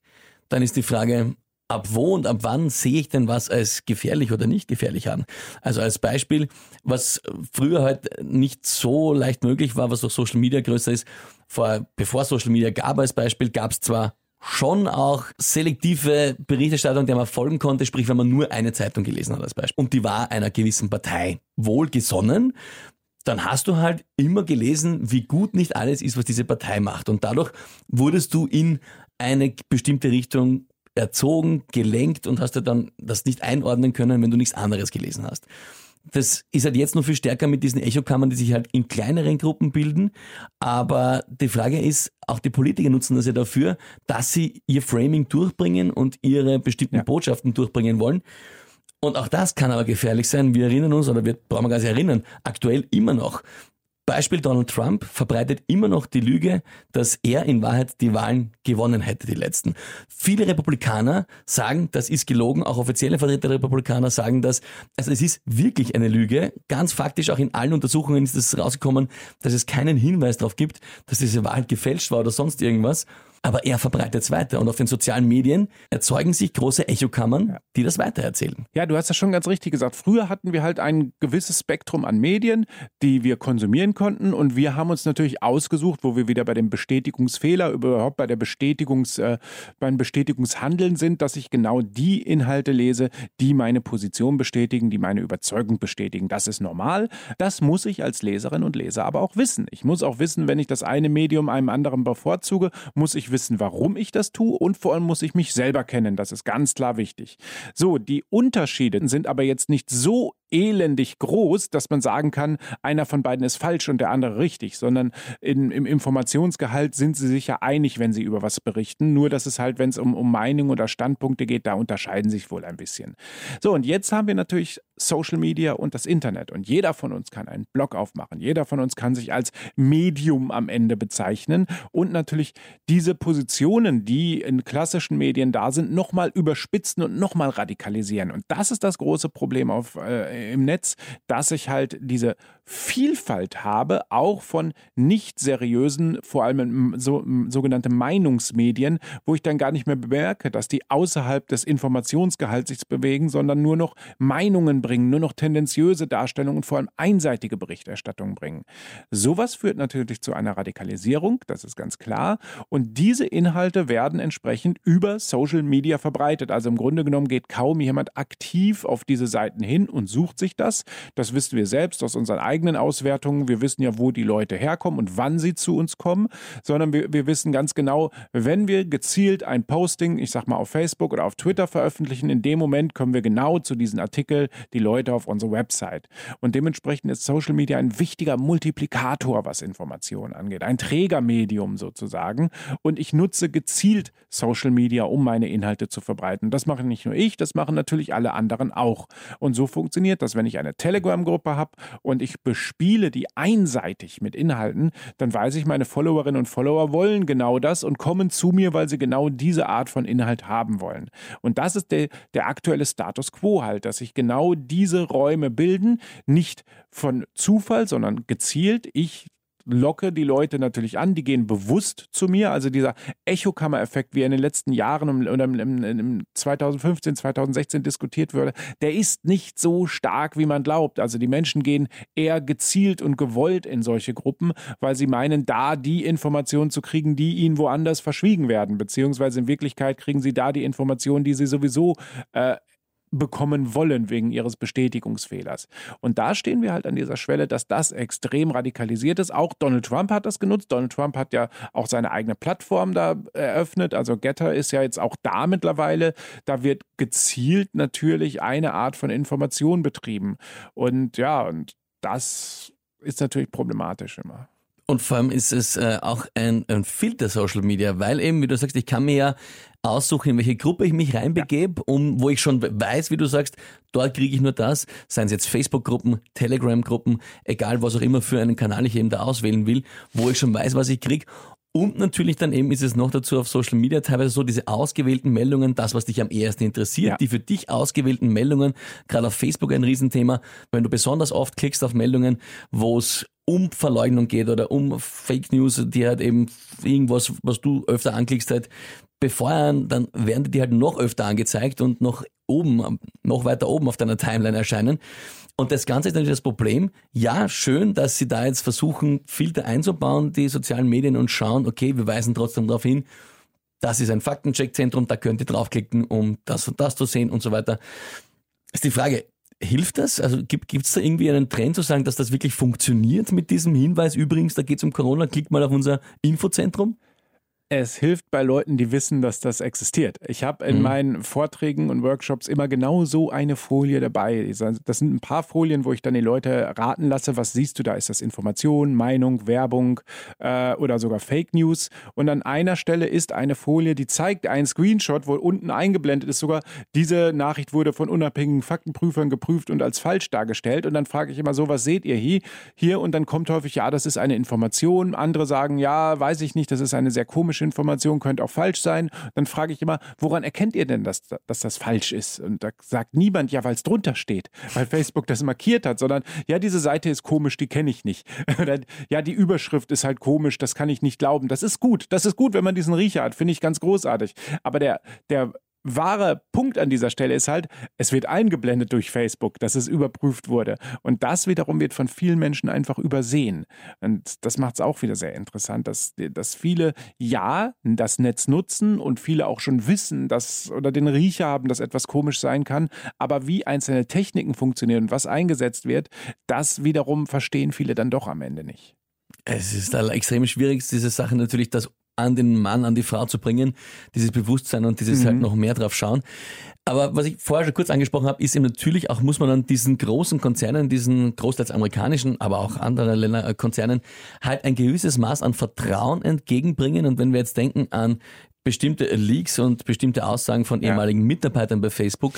S2: dann ist die Frage, ab wo und ab wann sehe ich denn was als gefährlich oder nicht gefährlich an? Also als Beispiel, was früher halt nicht so leicht möglich war, was durch Social Media größer ist, vor, bevor Social Media gab als Beispiel, gab es zwar schon auch selektive Berichterstattung, der man folgen konnte, sprich, wenn man nur eine Zeitung gelesen hat als Beispiel. Und die war einer gewissen Partei wohlgesonnen, dann hast du halt immer gelesen, wie gut nicht alles ist, was diese Partei macht. Und dadurch wurdest du in eine bestimmte Richtung erzogen, gelenkt und hast du dann das nicht einordnen können, wenn du nichts anderes gelesen hast. Das ist halt jetzt noch viel stärker mit diesen Echokammern, die sich halt in kleineren Gruppen bilden. Aber die Frage ist, auch die Politiker nutzen das ja dafür, dass sie ihr Framing durchbringen und ihre bestimmten ja. Botschaften durchbringen wollen. Und auch das kann aber gefährlich sein. Wir erinnern uns, oder wir brauchen wir gar nicht erinnern, aktuell immer noch Beispiel Donald Trump verbreitet immer noch die Lüge, dass er in Wahrheit die Wahlen gewonnen hätte, die letzten. Viele Republikaner sagen, das ist gelogen, auch offizielle Vertreter der Republikaner sagen das. Also es ist wirklich eine Lüge. Ganz faktisch, auch in allen Untersuchungen ist es rausgekommen, dass es keinen Hinweis darauf gibt, dass diese Wahl gefälscht war oder sonst irgendwas aber er verbreitet es weiter. Und auf den sozialen Medien erzeugen sich große Echokammern, ja. die das weitererzählen.
S3: Ja, du hast das schon ganz richtig gesagt. Früher hatten wir halt ein gewisses Spektrum an Medien, die wir konsumieren konnten. Und wir haben uns natürlich ausgesucht, wo wir wieder bei dem Bestätigungsfehler, überhaupt bei der Bestätigungs, äh, beim Bestätigungshandeln sind, dass ich genau die Inhalte lese, die meine Position bestätigen, die meine Überzeugung bestätigen. Das ist normal. Das muss ich als Leserin und Leser aber auch wissen. Ich muss auch wissen, wenn ich das eine Medium einem anderen bevorzuge, muss ich wissen, warum ich das tue und vor allem muss ich mich selber kennen. Das ist ganz klar wichtig. So, die Unterschiede sind aber jetzt nicht so elendig groß, dass man sagen kann, einer von beiden ist falsch und der andere richtig, sondern in, im Informationsgehalt sind sie sich ja einig, wenn sie über was berichten. Nur, dass es halt, wenn es um, um Meinungen oder Standpunkte geht, da unterscheiden sich wohl ein bisschen. So, und jetzt haben wir natürlich Social Media und das Internet. Und jeder von uns kann einen Blog aufmachen. Jeder von uns kann sich als Medium am Ende bezeichnen und natürlich diese Positionen, die in klassischen Medien da sind, nochmal überspitzen und nochmal radikalisieren. Und das ist das große Problem auf äh, im Netz, dass ich halt diese Vielfalt habe, auch von nicht seriösen, vor allem so, sogenannte Meinungsmedien, wo ich dann gar nicht mehr bemerke, dass die außerhalb des Informationsgehalts sich bewegen, sondern nur noch Meinungen bringen, nur noch tendenziöse Darstellungen und vor allem einseitige Berichterstattung bringen. Sowas führt natürlich zu einer Radikalisierung, das ist ganz klar. Und diese Inhalte werden entsprechend über Social Media verbreitet. Also im Grunde genommen geht kaum jemand aktiv auf diese Seiten hin und sucht sich das. Das wissen wir selbst aus unseren eigenen Auswertungen. Wir wissen ja, wo die Leute herkommen und wann sie zu uns kommen, sondern wir, wir wissen ganz genau, wenn wir gezielt ein Posting, ich sag mal auf Facebook oder auf Twitter veröffentlichen, in dem Moment kommen wir genau zu diesen Artikel die Leute auf unsere Website. Und dementsprechend ist Social Media ein wichtiger Multiplikator, was Informationen angeht, ein Trägermedium sozusagen. Und ich nutze gezielt Social Media, um meine Inhalte zu verbreiten. Das mache nicht nur ich, das machen natürlich alle anderen auch. Und so funktioniert dass wenn ich eine Telegram-Gruppe habe und ich bespiele die einseitig mit Inhalten, dann weiß ich, meine Followerinnen und Follower wollen genau das und kommen zu mir, weil sie genau diese Art von Inhalt haben wollen. Und das ist der, der aktuelle Status quo halt, dass sich genau diese Räume bilden, nicht von Zufall, sondern gezielt. Ich locke die Leute natürlich an, die gehen bewusst zu mir. Also dieser Echokammer-Effekt, wie er in den letzten Jahren oder im, 2015, 2016 diskutiert wurde, der ist nicht so stark, wie man glaubt. Also die Menschen gehen eher gezielt und gewollt in solche Gruppen, weil sie meinen, da die Informationen zu kriegen, die ihnen woanders verschwiegen werden. Beziehungsweise in Wirklichkeit kriegen sie da die Informationen, die sie sowieso äh, bekommen wollen wegen ihres Bestätigungsfehlers. Und da stehen wir halt an dieser Schwelle, dass das extrem radikalisiert ist. Auch Donald Trump hat das genutzt. Donald Trump hat ja auch seine eigene Plattform da eröffnet. Also Getter ist ja jetzt auch da mittlerweile. Da wird gezielt natürlich eine Art von Information betrieben. Und ja, und das ist natürlich problematisch immer.
S2: Und vor allem ist es äh, auch ein, ein Filter Social Media, weil eben, wie du sagst, ich kann mir ja aussuchen, in welche Gruppe ich mich reinbegebe, um, wo ich schon weiß, wie du sagst, dort kriege ich nur das, seien es jetzt Facebook-Gruppen, Telegram-Gruppen, egal was auch immer für einen Kanal ich eben da auswählen will, wo ich schon weiß, was ich kriege. Und natürlich dann eben ist es noch dazu auf Social Media teilweise so, diese ausgewählten Meldungen, das, was dich am ehesten interessiert, ja. die für dich ausgewählten Meldungen, gerade auf Facebook ein Riesenthema, wenn du besonders oft klickst auf Meldungen, wo es um Verleugnung geht oder um Fake News, die halt eben irgendwas, was du öfter anklickst, halt befeuern, dann werden die halt noch öfter angezeigt und noch oben, noch weiter oben auf deiner Timeline erscheinen. Und das Ganze ist natürlich das Problem. Ja, schön, dass sie da jetzt versuchen, Filter einzubauen, die sozialen Medien und schauen, okay, wir weisen trotzdem darauf hin, das ist ein Faktencheckzentrum, da könnt ihr draufklicken, um das und das zu sehen und so weiter. Ist die Frage, Hilft das? Also gibt es da irgendwie einen Trend zu sagen, dass das wirklich funktioniert mit diesem Hinweis? Übrigens, da geht es um Corona, klickt mal auf unser Infozentrum.
S3: Es hilft bei Leuten, die wissen, dass das existiert. Ich habe in mhm. meinen Vorträgen und Workshops immer genau so eine Folie dabei. Das sind ein paar Folien, wo ich dann die Leute raten lasse, was siehst du da? Ist das Information, Meinung, Werbung äh, oder sogar Fake News? Und an einer Stelle ist eine Folie, die zeigt einen Screenshot, wo unten eingeblendet ist sogar, diese Nachricht wurde von unabhängigen Faktenprüfern geprüft und als falsch dargestellt. Und dann frage ich immer so, was seht ihr hier? Hier und dann kommt häufig, ja, das ist eine Information. Andere sagen, ja, weiß ich nicht, das ist eine sehr komische falsche Information, könnte auch falsch sein. Dann frage ich immer, woran erkennt ihr denn, dass, dass das falsch ist? Und da sagt niemand, ja, weil es drunter steht, weil Facebook das markiert hat, sondern ja, diese Seite ist komisch, die kenne ich nicht. *laughs* ja, die Überschrift ist halt komisch, das kann ich nicht glauben. Das ist gut. Das ist gut, wenn man diesen Riecher hat, finde ich ganz großartig. Aber der, der wahre Punkt an dieser Stelle ist halt, es wird eingeblendet durch Facebook, dass es überprüft wurde. Und das wiederum wird von vielen Menschen einfach übersehen. Und das macht es auch wieder sehr interessant, dass, dass viele ja das Netz nutzen und viele auch schon wissen, dass oder den Riecher haben, dass etwas komisch sein kann. Aber wie einzelne Techniken funktionieren und was eingesetzt wird, das wiederum verstehen viele dann doch am Ende nicht.
S2: Es ist extrem schwierig, diese Sache natürlich, das an den Mann, an die Frau zu bringen, dieses Bewusstsein und dieses halt mhm. halt noch mehr drauf schauen. Aber was ich vorher schon kurz angesprochen habe, ist eben natürlich auch, muss man an diesen großen Konzernen, diesen großteils amerikanischen, aber auch anderen Länder, äh, Konzernen, halt ein gewisses Maß an Vertrauen entgegenbringen. Und wenn wir jetzt denken an bestimmte Leaks und bestimmte Aussagen von ehemaligen ja. Mitarbeitern bei Facebook,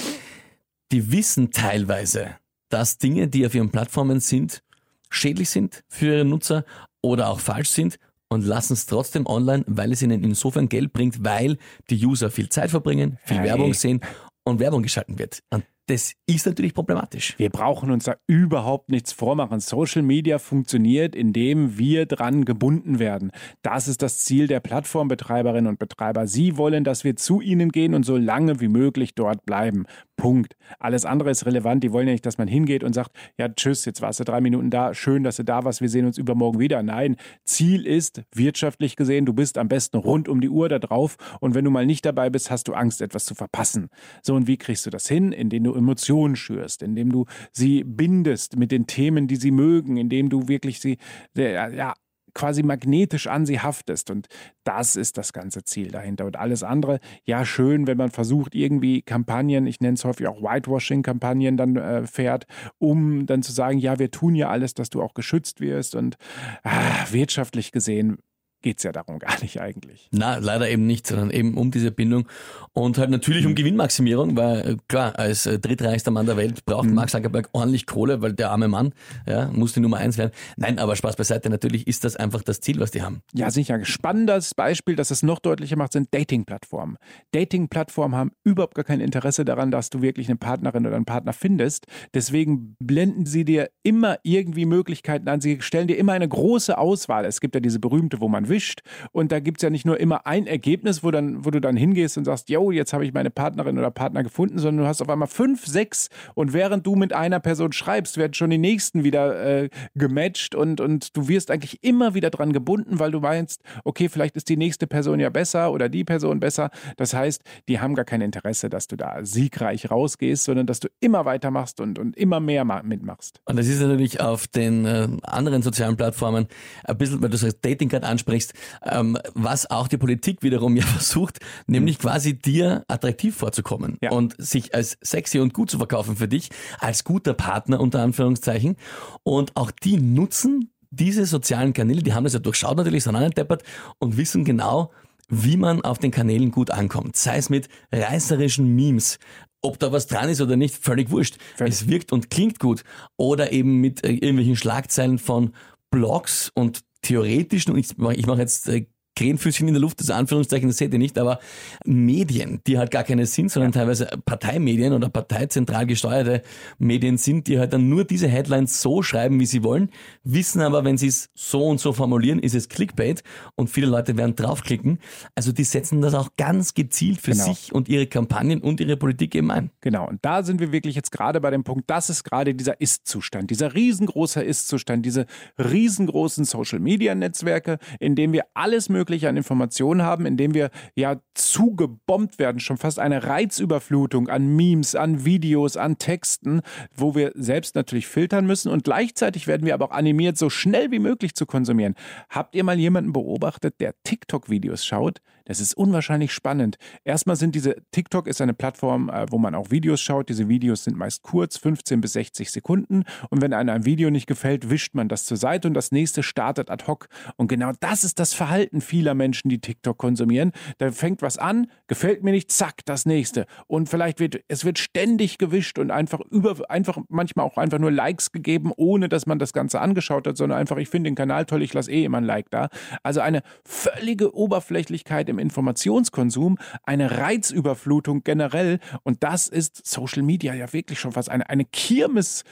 S2: die wissen teilweise, dass Dinge, die auf ihren Plattformen sind, schädlich sind für ihre Nutzer oder auch falsch sind und lassen es trotzdem online, weil es ihnen insofern Geld bringt, weil die User viel Zeit verbringen, viel hey. Werbung sehen und Werbung geschalten wird. Und das ist natürlich problematisch.
S3: Wir brauchen uns da überhaupt nichts vormachen. Social Media funktioniert, indem wir dran gebunden werden. Das ist das Ziel der Plattformbetreiberinnen und Betreiber. Sie wollen, dass wir zu ihnen gehen und so lange wie möglich dort bleiben. Punkt. Alles andere ist relevant. Die wollen ja nicht, dass man hingeht und sagt, ja, tschüss, jetzt warst du drei Minuten da, schön, dass du da warst, wir sehen uns übermorgen wieder. Nein, Ziel ist, wirtschaftlich gesehen, du bist am besten rund um die Uhr da drauf und wenn du mal nicht dabei bist, hast du Angst, etwas zu verpassen. So, und wie kriegst du das hin? Indem du Emotionen schürst, indem du sie bindest mit den Themen, die sie mögen, indem du wirklich sie, ja, quasi magnetisch an sie haftest. Und das ist das ganze Ziel dahinter. Und alles andere, ja, schön, wenn man versucht, irgendwie Kampagnen, ich nenne es häufig auch Whitewashing-Kampagnen, dann äh, fährt, um dann zu sagen, ja, wir tun ja alles, dass du auch geschützt wirst. Und ah, wirtschaftlich gesehen geht es ja darum gar nicht eigentlich.
S2: Na, leider eben nicht, sondern eben um diese Bindung und halt natürlich um mhm. Gewinnmaximierung, weil äh, klar, als äh, drittreichster Mann der Welt braucht mhm. Mark Zuckerberg ordentlich Kohle, weil der arme Mann ja, muss die Nummer eins werden. Nein, aber Spaß beiseite, natürlich ist das einfach das Ziel, was die haben.
S3: Ja, sicher. Spannendes Beispiel, das es noch deutlicher macht, sind Dating-Plattformen. Dating-Plattformen haben überhaupt gar kein Interesse daran, dass du wirklich eine Partnerin oder einen Partner findest. Deswegen blenden sie dir immer irgendwie Möglichkeiten an. Sie stellen dir immer eine große Auswahl. Es gibt ja diese berühmte, wo man erwischt. Und da gibt es ja nicht nur immer ein Ergebnis, wo, dann, wo du dann hingehst und sagst, yo, jetzt habe ich meine Partnerin oder Partner gefunden, sondern du hast auf einmal fünf, sechs und während du mit einer Person schreibst, werden schon die nächsten wieder äh, gematcht und, und du wirst eigentlich immer wieder dran gebunden, weil du meinst, okay, vielleicht ist die nächste Person ja besser oder die Person besser. Das heißt, die haben gar kein Interesse, dass du da siegreich rausgehst, sondern dass du immer weitermachst und, und immer mehr mitmachst.
S2: Und das ist natürlich auf den äh, anderen sozialen Plattformen ein bisschen, weil du das Dating gerade ansprichst, ansprichst, ähm, was auch die Politik wiederum ja *laughs* versucht, nämlich mhm. quasi dir attraktiv vorzukommen ja. und sich als sexy und gut zu verkaufen für dich, als guter Partner unter Anführungszeichen. Und auch die nutzen diese sozialen Kanäle, die haben das ja durchschaut natürlich, sind angedeppert und wissen genau, wie man auf den Kanälen gut ankommt. Sei es mit reißerischen Memes, ob da was dran ist oder nicht, völlig wurscht. Völlig. Es wirkt und klingt gut. Oder eben mit äh, irgendwelchen Schlagzeilen von Blogs und theoretischen, und ich, mache jetzt äh, Krähenfüßchen in der Luft, das Anführungszeichen, das seht ihr nicht, aber Medien, die halt gar keine sind, sondern teilweise Parteimedien oder parteizentral gesteuerte Medien sind, die halt dann nur diese Headlines so schreiben, wie sie wollen, wissen aber, wenn sie es so und so formulieren, ist es Clickbait und viele Leute werden draufklicken. Also die setzen das auch ganz gezielt für genau. sich und ihre Kampagnen und ihre Politik eben ein.
S3: Genau, und da sind wir wirklich jetzt gerade bei dem Punkt, das ist gerade dieser Ist-Zustand, dieser riesengroße Ist-Zustand, diese riesengroßen Social-Media-Netzwerke, in denen wir alles mögliche Mögliche an Informationen haben, indem wir ja zugebombt werden, schon fast eine Reizüberflutung an Memes, an Videos, an Texten, wo wir selbst natürlich filtern müssen und gleichzeitig werden wir aber auch animiert, so schnell wie möglich zu konsumieren. Habt ihr mal jemanden beobachtet, der TikTok-Videos schaut? Das ist unwahrscheinlich spannend. Erstmal sind diese, TikTok ist eine Plattform, äh, wo man auch Videos schaut. Diese Videos sind meist kurz, 15 bis 60 Sekunden. Und wenn einem ein Video nicht gefällt, wischt man das zur Seite und das nächste startet ad hoc. Und genau das ist das Verhalten vieler Menschen, die TikTok konsumieren. Da fängt was an, gefällt mir nicht, zack, das nächste. Und vielleicht wird, es wird ständig gewischt und einfach über, einfach manchmal auch einfach nur Likes gegeben, ohne dass man das Ganze angeschaut hat, sondern einfach, ich finde den Kanal toll, ich lasse eh immer ein Like da. Also eine völlige Oberflächlichkeit im Informationskonsum, eine Reizüberflutung generell. Und das ist Social Media ja wirklich schon fast eine, eine Kirmes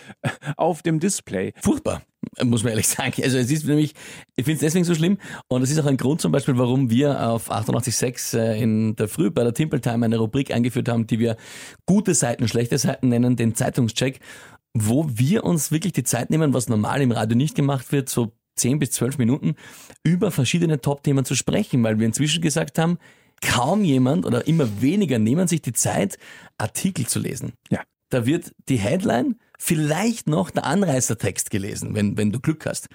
S3: auf dem Display.
S2: Furchtbar muss man ehrlich sagen. Also es ist nämlich, ich finde es deswegen so schlimm und es ist auch ein Grund zum Beispiel, warum wir auf 88.6 äh, in der Früh bei der Timple Time eine Rubrik eingeführt haben, die wir gute Seiten, schlechte Seiten nennen, den Zeitungscheck, wo wir uns wirklich die Zeit nehmen, was normal im Radio nicht gemacht wird, so 10 bis 12 Minuten über verschiedene Top-Themen zu sprechen, weil wir inzwischen gesagt haben, kaum jemand oder immer weniger nehmen sich die Zeit, Artikel zu lesen.
S3: Ja.
S2: Da wird die Headline, vielleicht noch der Anreißertext gelesen, wenn, wenn du Glück hast.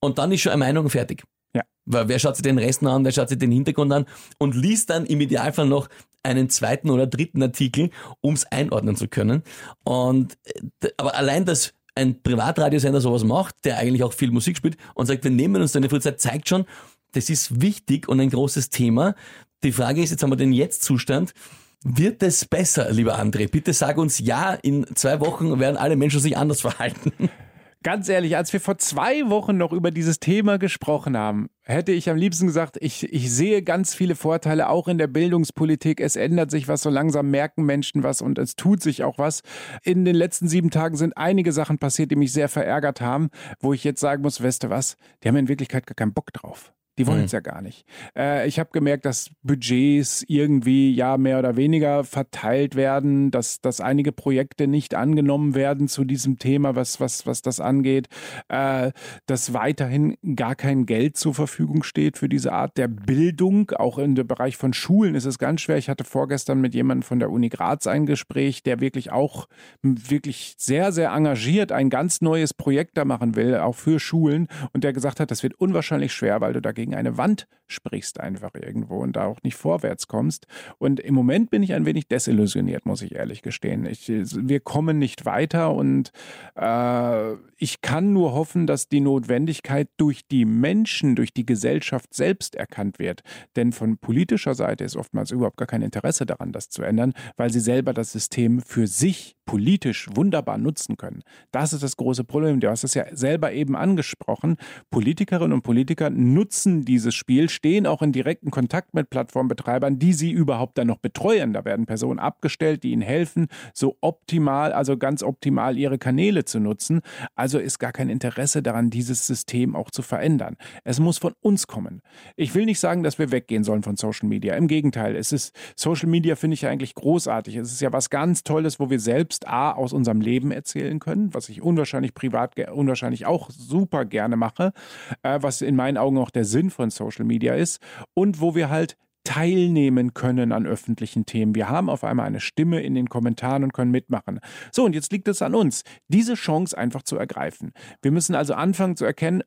S2: Und dann ist schon eine Meinung fertig.
S3: Ja.
S2: Weil wer schaut sich den Rest an, wer schaut sich den Hintergrund an und liest dann im Idealfall noch einen zweiten oder dritten Artikel, um es einordnen zu können. Und äh, aber allein, dass ein Privatradiosender sowas macht, der eigentlich auch viel Musik spielt und sagt, wir nehmen uns eine Freizeit, zeigt schon, das ist wichtig und ein großes Thema. Die Frage ist, jetzt haben wir den Jetzt-Zustand. Wird es besser, lieber André? Bitte sag uns ja, in zwei Wochen werden alle Menschen sich anders *laughs* verhalten.
S3: Ganz ehrlich, als wir vor zwei Wochen noch über dieses Thema gesprochen haben, hätte ich am liebsten gesagt, ich, ich sehe ganz viele Vorteile auch in der Bildungspolitik. Es ändert sich was, so langsam merken Menschen was und es tut sich auch was. In den letzten sieben Tagen sind einige Sachen passiert, die mich sehr verärgert haben, wo ich jetzt sagen muss, weißt du was, die haben in Wirklichkeit gar keinen Bock drauf. Die wollen es mhm. ja gar nicht. Äh, ich habe gemerkt, dass Budgets irgendwie ja mehr oder weniger verteilt werden, dass, dass einige Projekte nicht angenommen werden zu diesem Thema, was, was, was das angeht, äh, dass weiterhin gar kein Geld zur Verfügung steht für diese Art der Bildung. Auch im Bereich von Schulen ist es ganz schwer. Ich hatte vorgestern mit jemandem von der Uni Graz ein Gespräch, der wirklich auch wirklich sehr, sehr engagiert ein ganz neues Projekt da machen will, auch für Schulen. Und der gesagt hat, das wird unwahrscheinlich schwer, weil du dagegen gegen eine Wand sprichst einfach irgendwo und da auch nicht vorwärts kommst. Und im Moment bin ich ein wenig desillusioniert, muss ich ehrlich gestehen. Ich, wir kommen nicht weiter und äh, ich kann nur hoffen, dass die Notwendigkeit durch die Menschen, durch die Gesellschaft selbst erkannt wird. Denn von politischer Seite ist oftmals überhaupt gar kein Interesse daran, das zu ändern, weil sie selber das System für sich politisch wunderbar nutzen können. Das ist das große Problem. Du hast es ja selber eben angesprochen. Politikerinnen und Politiker nutzen dieses Spiel, stehen auch in direkten Kontakt mit Plattformbetreibern, die sie überhaupt dann noch betreuen. Da werden Personen abgestellt, die ihnen helfen, so optimal, also ganz optimal ihre Kanäle zu nutzen. Also ist gar kein Interesse daran, dieses System auch zu verändern. Es muss von uns kommen. Ich will nicht sagen, dass wir weggehen sollen von Social Media. Im Gegenteil, es ist Social Media finde ich eigentlich großartig. Es ist ja was ganz Tolles, wo wir selbst selbst A aus unserem Leben erzählen können, was ich unwahrscheinlich privat unwahrscheinlich auch super gerne mache, äh, was in meinen Augen auch der Sinn von Social Media ist und wo wir halt teilnehmen können an öffentlichen Themen. Wir haben auf einmal eine Stimme in den Kommentaren und können mitmachen. So, und jetzt liegt es an uns, diese Chance einfach zu ergreifen. Wir müssen also anfangen zu erkennen,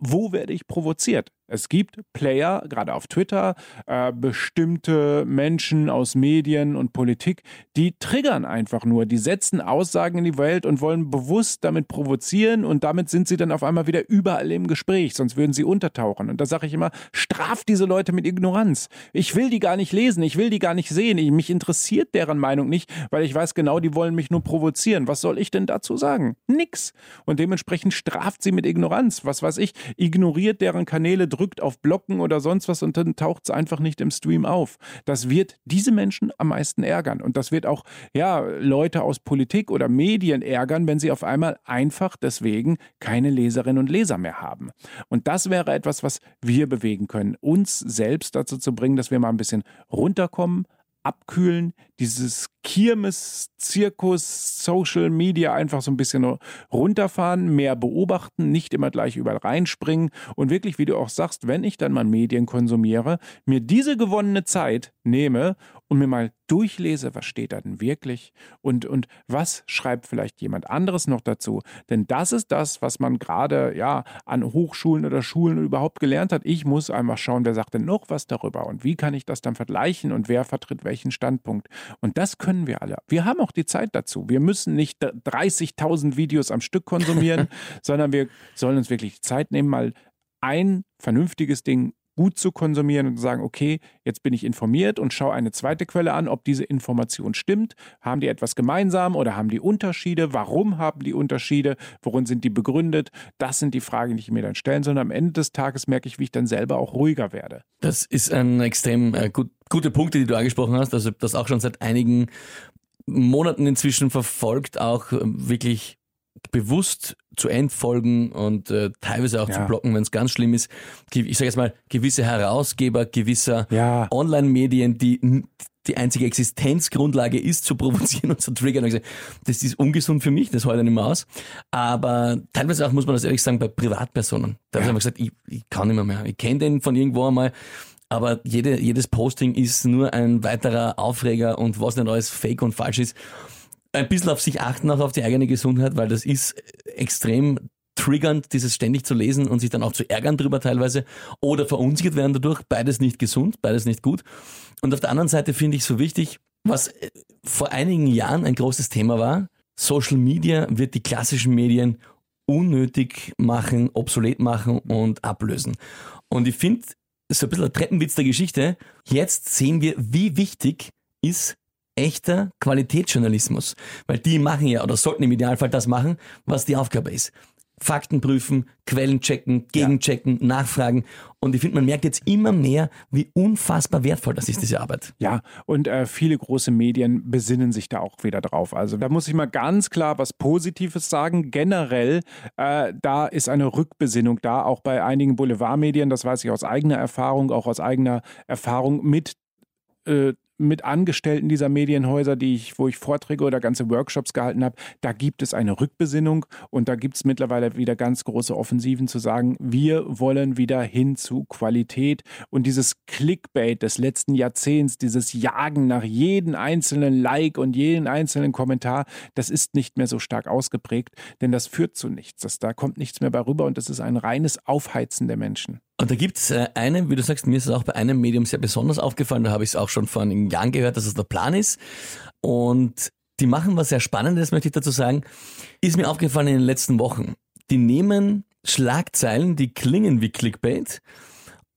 S3: wo werde ich provoziert? Es gibt Player, gerade auf Twitter, äh, bestimmte Menschen aus Medien und Politik, die triggern einfach nur, die setzen Aussagen in die Welt und wollen bewusst damit provozieren und damit sind sie dann auf einmal wieder überall im Gespräch, sonst würden sie untertauchen. Und da sage ich immer, straft diese Leute mit Ignoranz. Ich will die gar nicht lesen, ich will die gar nicht sehen, ich, mich interessiert deren Meinung nicht, weil ich weiß genau, die wollen mich nur provozieren. Was soll ich denn dazu sagen? Nix. Und dementsprechend straft sie mit Ignoranz. Was weiß ich, ignoriert deren Kanäle, drückt auf Blocken oder sonst was und dann taucht es einfach nicht im Stream auf. Das wird diese Menschen am meisten ärgern. Und das wird auch ja, Leute aus Politik oder Medien ärgern, wenn sie auf einmal einfach deswegen keine Leserinnen und Leser mehr haben. Und das wäre etwas, was wir bewegen können, uns selbst dazu zu bringen, dass wir mal ein bisschen runterkommen, abkühlen, dieses Kirmes, Zirkus, Social Media einfach so ein bisschen runterfahren, mehr beobachten, nicht immer gleich überall reinspringen und wirklich, wie du auch sagst, wenn ich dann mal Medien konsumiere, mir diese gewonnene Zeit nehme und mir mal durchlese, was steht da denn wirklich und, und was schreibt vielleicht jemand anderes noch dazu. Denn das ist das, was man gerade ja an Hochschulen oder Schulen überhaupt gelernt hat. Ich muss einfach schauen, wer sagt denn noch was darüber und wie kann ich das dann vergleichen und wer vertritt welchen Standpunkt. Und das können wir alle. Wir haben auch die Zeit dazu. Wir müssen nicht 30.000 Videos am Stück konsumieren, *laughs* sondern wir sollen uns wirklich Zeit nehmen, mal ein vernünftiges Ding gut zu konsumieren und zu sagen, okay, jetzt bin ich informiert und schaue eine zweite Quelle an, ob diese Information stimmt. Haben die etwas gemeinsam oder haben die Unterschiede? Warum haben die Unterschiede? Worin sind die begründet? Das sind die Fragen, die ich mir dann stellen soll. Und am Ende des Tages merke ich, wie ich dann selber auch ruhiger werde.
S2: Das ist ein extrem äh, gut, gute Punkte, die du angesprochen hast. Also das auch schon seit einigen Monaten inzwischen verfolgt, auch äh, wirklich bewusst zu entfolgen und äh, teilweise auch ja. zu blocken, wenn es ganz schlimm ist. Ich sage jetzt mal, gewisse Herausgeber gewisser ja. Online-Medien, die die einzige Existenzgrundlage ist, zu provozieren *laughs* und zu triggern. Und gesagt, das ist ungesund für mich, das ich nicht mehr aus. Aber teilweise auch, muss man das ehrlich sagen, bei Privatpersonen. Da ja. habe ich gesagt, ich, ich kann nicht mehr mehr. Ich kenne den von irgendwo einmal, aber jede, jedes Posting ist nur ein weiterer Aufreger und was nicht alles fake und falsch ist ein bisschen auf sich achten, auch auf die eigene Gesundheit, weil das ist extrem triggernd, dieses ständig zu lesen und sich dann auch zu ärgern drüber teilweise oder verunsichert werden dadurch. Beides nicht gesund, beides nicht gut. Und auf der anderen Seite finde ich so wichtig, was äh, vor einigen Jahren ein großes Thema war, Social Media wird die klassischen Medien unnötig machen, obsolet machen und ablösen. Und ich finde, so ein bisschen ein Treppenwitz der Geschichte, jetzt sehen wir, wie wichtig ist echter Qualitätsjournalismus. Weil die machen ja oder sollten im Idealfall das machen, was die Aufgabe ist. Fakten prüfen, Quellen checken, gegenchecken, ja. nachfragen. Und ich finde, man merkt jetzt immer mehr, wie unfassbar wertvoll das ist, diese Arbeit.
S3: Ja, und äh, viele große Medien besinnen sich da auch wieder drauf. Also da muss ich mal ganz klar was Positives sagen. Generell, äh, da ist eine Rückbesinnung da, auch bei einigen Boulevardmedien, das weiß ich aus eigener Erfahrung, auch aus eigener Erfahrung mit äh, mit Angestellten dieser Medienhäuser, die ich, wo ich Vorträge oder ganze Workshops gehalten habe, da gibt es eine Rückbesinnung und da gibt es mittlerweile wieder ganz große Offensiven zu sagen, wir wollen wieder hin zu Qualität und dieses Clickbait des letzten Jahrzehnts, dieses Jagen nach jedem einzelnen Like und jeden einzelnen Kommentar, das ist nicht mehr so stark ausgeprägt, denn das führt zu nichts. Das, da kommt nichts mehr bei rüber und das ist ein reines Aufheizen der Menschen.
S2: Und da gibt's äh, eine, wie du sagst, mir ist es auch bei einem Medium sehr besonders aufgefallen, da habe ich es auch schon vor einigen Jahren gehört, dass es der Plan ist. Und die machen was sehr Spannendes, möchte ich dazu sagen, ist mir aufgefallen in den letzten Wochen. Die nehmen Schlagzeilen, die klingen wie Clickbait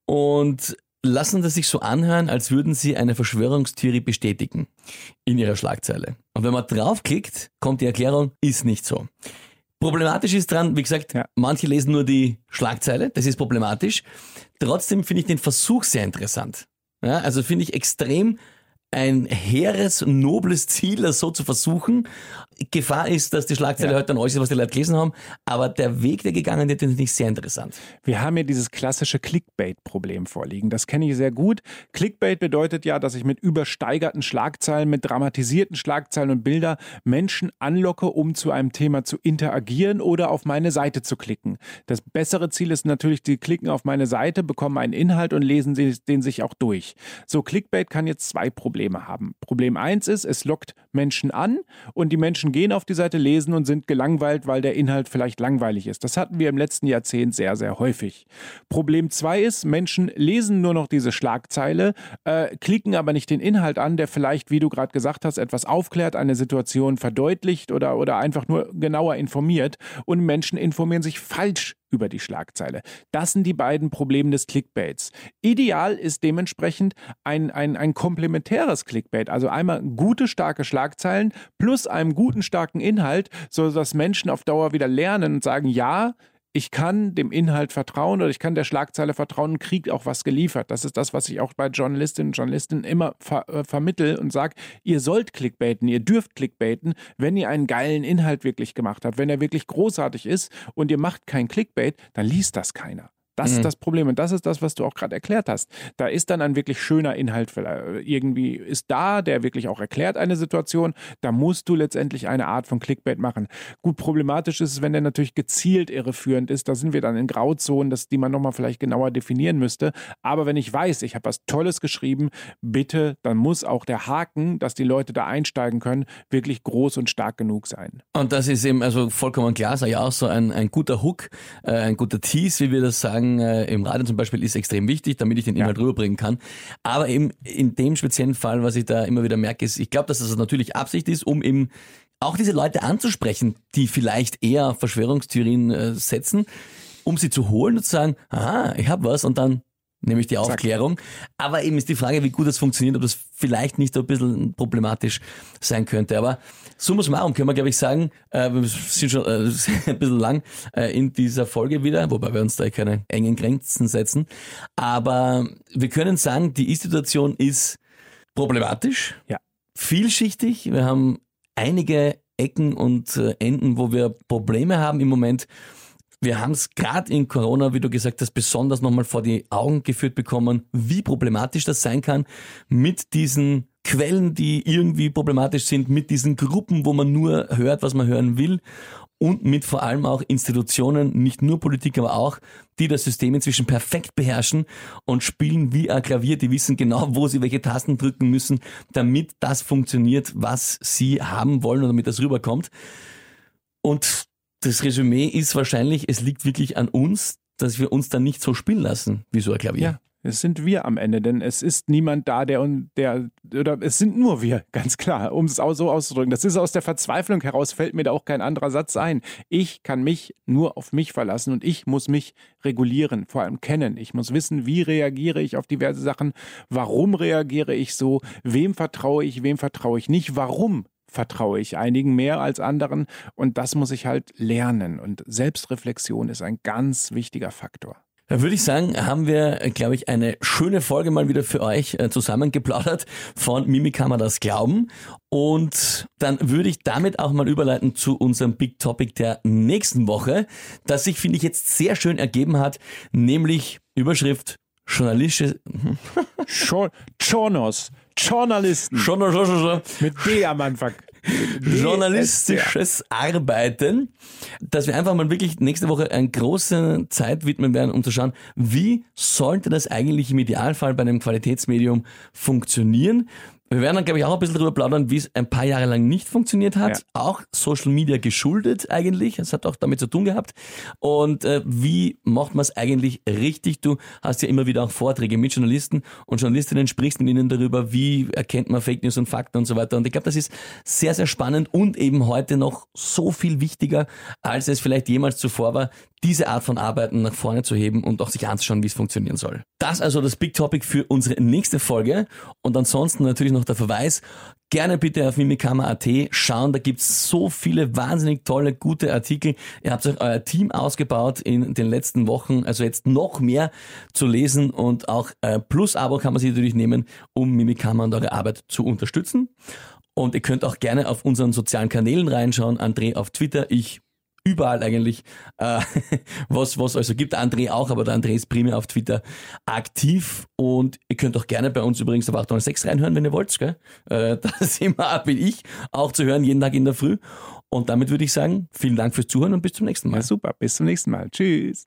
S2: und lassen das sich so anhören, als würden sie eine Verschwörungstheorie bestätigen in ihrer Schlagzeile. Und wenn man draufklickt, kommt die Erklärung, ist nicht so. Problematisch ist dran, wie gesagt, ja. manche lesen nur die Schlagzeile, das ist problematisch. Trotzdem finde ich den Versuch sehr interessant. Ja, also finde ich extrem ein hehres, nobles Ziel, das so zu versuchen. Gefahr ist, dass die Schlagzeile ja. heute dann alles ist, was die Leute gelesen haben. Aber der Weg, der gegangen wird, finde ich sehr interessant.
S3: Wir haben ja dieses klassische Clickbait-Problem vorliegen. Das kenne ich sehr gut. Clickbait bedeutet ja, dass ich mit übersteigerten Schlagzeilen, mit dramatisierten Schlagzeilen und Bilder Menschen anlocke, um zu einem Thema zu interagieren oder auf meine Seite zu klicken. Das bessere Ziel ist natürlich, sie klicken auf meine Seite, bekommen einen Inhalt und lesen den sich auch durch. So, Clickbait kann jetzt zwei Probleme Probleme haben. Problem 1 ist, es lockt Menschen an und die Menschen gehen auf die Seite, lesen und sind gelangweilt, weil der Inhalt vielleicht langweilig ist. Das hatten wir im letzten Jahrzehnt sehr, sehr häufig. Problem 2 ist, Menschen lesen nur noch diese Schlagzeile, äh, klicken aber nicht den Inhalt an, der vielleicht, wie du gerade gesagt hast, etwas aufklärt, eine Situation verdeutlicht oder, oder einfach nur genauer informiert. Und Menschen informieren sich falsch über die Schlagzeile. Das sind die beiden Probleme des Clickbaits. Ideal ist dementsprechend ein, ein, ein komplementäres Clickbait, also einmal gute, starke Schlagzeilen plus einem guten, starken Inhalt, sodass Menschen auf Dauer wieder lernen und sagen, ja, ich kann dem Inhalt vertrauen oder ich kann der Schlagzeile vertrauen und kriege auch was geliefert. Das ist das, was ich auch bei Journalistinnen und Journalisten immer ver äh, vermittel und sage, ihr sollt clickbaiten, ihr dürft clickbaiten, wenn ihr einen geilen Inhalt wirklich gemacht habt, wenn er wirklich großartig ist und ihr macht kein Clickbait, dann liest das keiner. Das mhm. ist das Problem und das ist das, was du auch gerade erklärt hast. Da ist dann ein wirklich schöner Inhalt äh, irgendwie ist da, der wirklich auch erklärt eine Situation. Da musst du letztendlich eine Art von Clickbait machen. Gut, problematisch ist es, wenn der natürlich gezielt irreführend ist. Da sind wir dann in Grauzonen, das, die man nochmal vielleicht genauer definieren müsste. Aber wenn ich weiß, ich habe was Tolles geschrieben, bitte, dann muss auch der Haken, dass die Leute da einsteigen können, wirklich groß und stark genug sein.
S2: Und das ist eben also vollkommen klar, sage ich auch so ein, ein guter Hook, äh, ein guter Tease, wie wir das sagen, äh, im Radio zum Beispiel, ist extrem wichtig, damit ich den Inhalt ja. rüberbringen kann. Aber eben in dem speziellen Fall, was ich da immer wieder merke, ist, ich glaube, dass das natürlich Absicht ist, um eben auch diese Leute anzusprechen, die vielleicht eher Verschwörungstheorien äh, setzen, um sie zu holen und zu sagen, aha, ich habe was und dann nämlich die Aufklärung. Aber eben ist die Frage, wie gut das funktioniert, ob das vielleicht nicht so ein bisschen problematisch sein könnte. Aber summa summarum können wir, glaube ich, sagen, äh, wir sind schon äh, *laughs* ein bisschen lang äh, in dieser Folge wieder, wobei wir uns da keine engen Grenzen setzen. Aber wir können sagen, die Ist-Situation ist problematisch,
S3: ja.
S2: vielschichtig. Wir haben einige Ecken und äh, Enden, wo wir Probleme haben im Moment. Wir haben es gerade in Corona, wie du gesagt hast, besonders nochmal vor die Augen geführt bekommen, wie problematisch das sein kann mit diesen Quellen, die irgendwie problematisch sind, mit diesen Gruppen, wo man nur hört, was man hören will und mit vor allem auch Institutionen, nicht nur Politik, aber auch, die das System inzwischen perfekt beherrschen und spielen wie ein Klavier. Die wissen genau, wo sie welche Tasten drücken müssen, damit das funktioniert, was sie haben wollen und damit das rüberkommt. Und das Resümee ist wahrscheinlich, es liegt wirklich an uns, dass wir uns dann nicht so spielen lassen wie so ein Klavier.
S3: Ja. Es sind wir am Ende, denn es ist niemand da, der der oder es sind nur wir, *laughs* ganz klar, um es auch so auszudrücken. Das ist aus der Verzweiflung heraus fällt mir da auch kein anderer Satz ein. Ich kann mich nur auf mich verlassen und ich muss mich regulieren, vor allem kennen. Ich muss wissen, wie reagiere ich auf diverse Sachen, warum reagiere ich so, wem vertraue ich, wem vertraue ich nicht, warum vertraue ich einigen mehr als anderen und das muss ich halt lernen und Selbstreflexion ist ein ganz wichtiger Faktor.
S2: Da würde ich sagen, haben wir, glaube ich, eine schöne Folge mal wieder für euch äh, zusammengeplaudert von Mimikama das Glauben. Und dann würde ich damit auch mal überleiten zu unserem Big Topic der nächsten Woche, das sich, finde ich, jetzt sehr schön ergeben hat, nämlich Überschrift journalistische... *laughs*
S3: Journos. Journalisten. Mit D am Anfang. *laughs*
S2: journalistisches Arbeiten, dass wir einfach mal wirklich nächste Woche eine große Zeit widmen werden, um zu schauen, wie sollte das eigentlich im Idealfall bei einem Qualitätsmedium funktionieren? Wir werden dann, glaube ich, auch ein bisschen darüber plaudern, wie es ein paar Jahre lang nicht funktioniert hat. Ja. Auch Social Media geschuldet eigentlich. Es hat auch damit zu tun gehabt. Und äh, wie macht man es eigentlich richtig? Du hast ja immer wieder auch Vorträge mit Journalisten und Journalistinnen, sprichst mit ihnen darüber, wie erkennt man Fake News und Fakten und so weiter. Und ich glaube, das ist sehr, sehr spannend und eben heute noch so viel wichtiger, als es vielleicht jemals zuvor war, diese Art von Arbeiten nach vorne zu heben und auch sich anzuschauen, wie es funktionieren soll. Das also das Big Topic für unsere nächste Folge und ansonsten natürlich noch der Verweis, gerne bitte auf mimikama.at schauen, da gibt's so viele wahnsinnig tolle, gute Artikel. Ihr habt euch euer Team ausgebaut in den letzten Wochen, also jetzt noch mehr zu lesen und auch äh, Plus-Abo kann man sich natürlich nehmen, um Mimikama und eure Arbeit zu unterstützen. Und ihr könnt auch gerne auf unseren sozialen Kanälen reinschauen. André auf Twitter, ich überall eigentlich, äh, *laughs* was was also gibt. André auch, aber der André ist primär auf Twitter aktiv und ihr könnt auch gerne bei uns übrigens auf 806 reinhören, wenn ihr wollt. Gell? Äh, *laughs* da sind wir, bin ich auch zu hören, jeden Tag in der Früh. Und damit würde ich sagen, vielen Dank fürs Zuhören und bis zum nächsten Mal. Ja,
S3: super, bis zum nächsten Mal. Tschüss.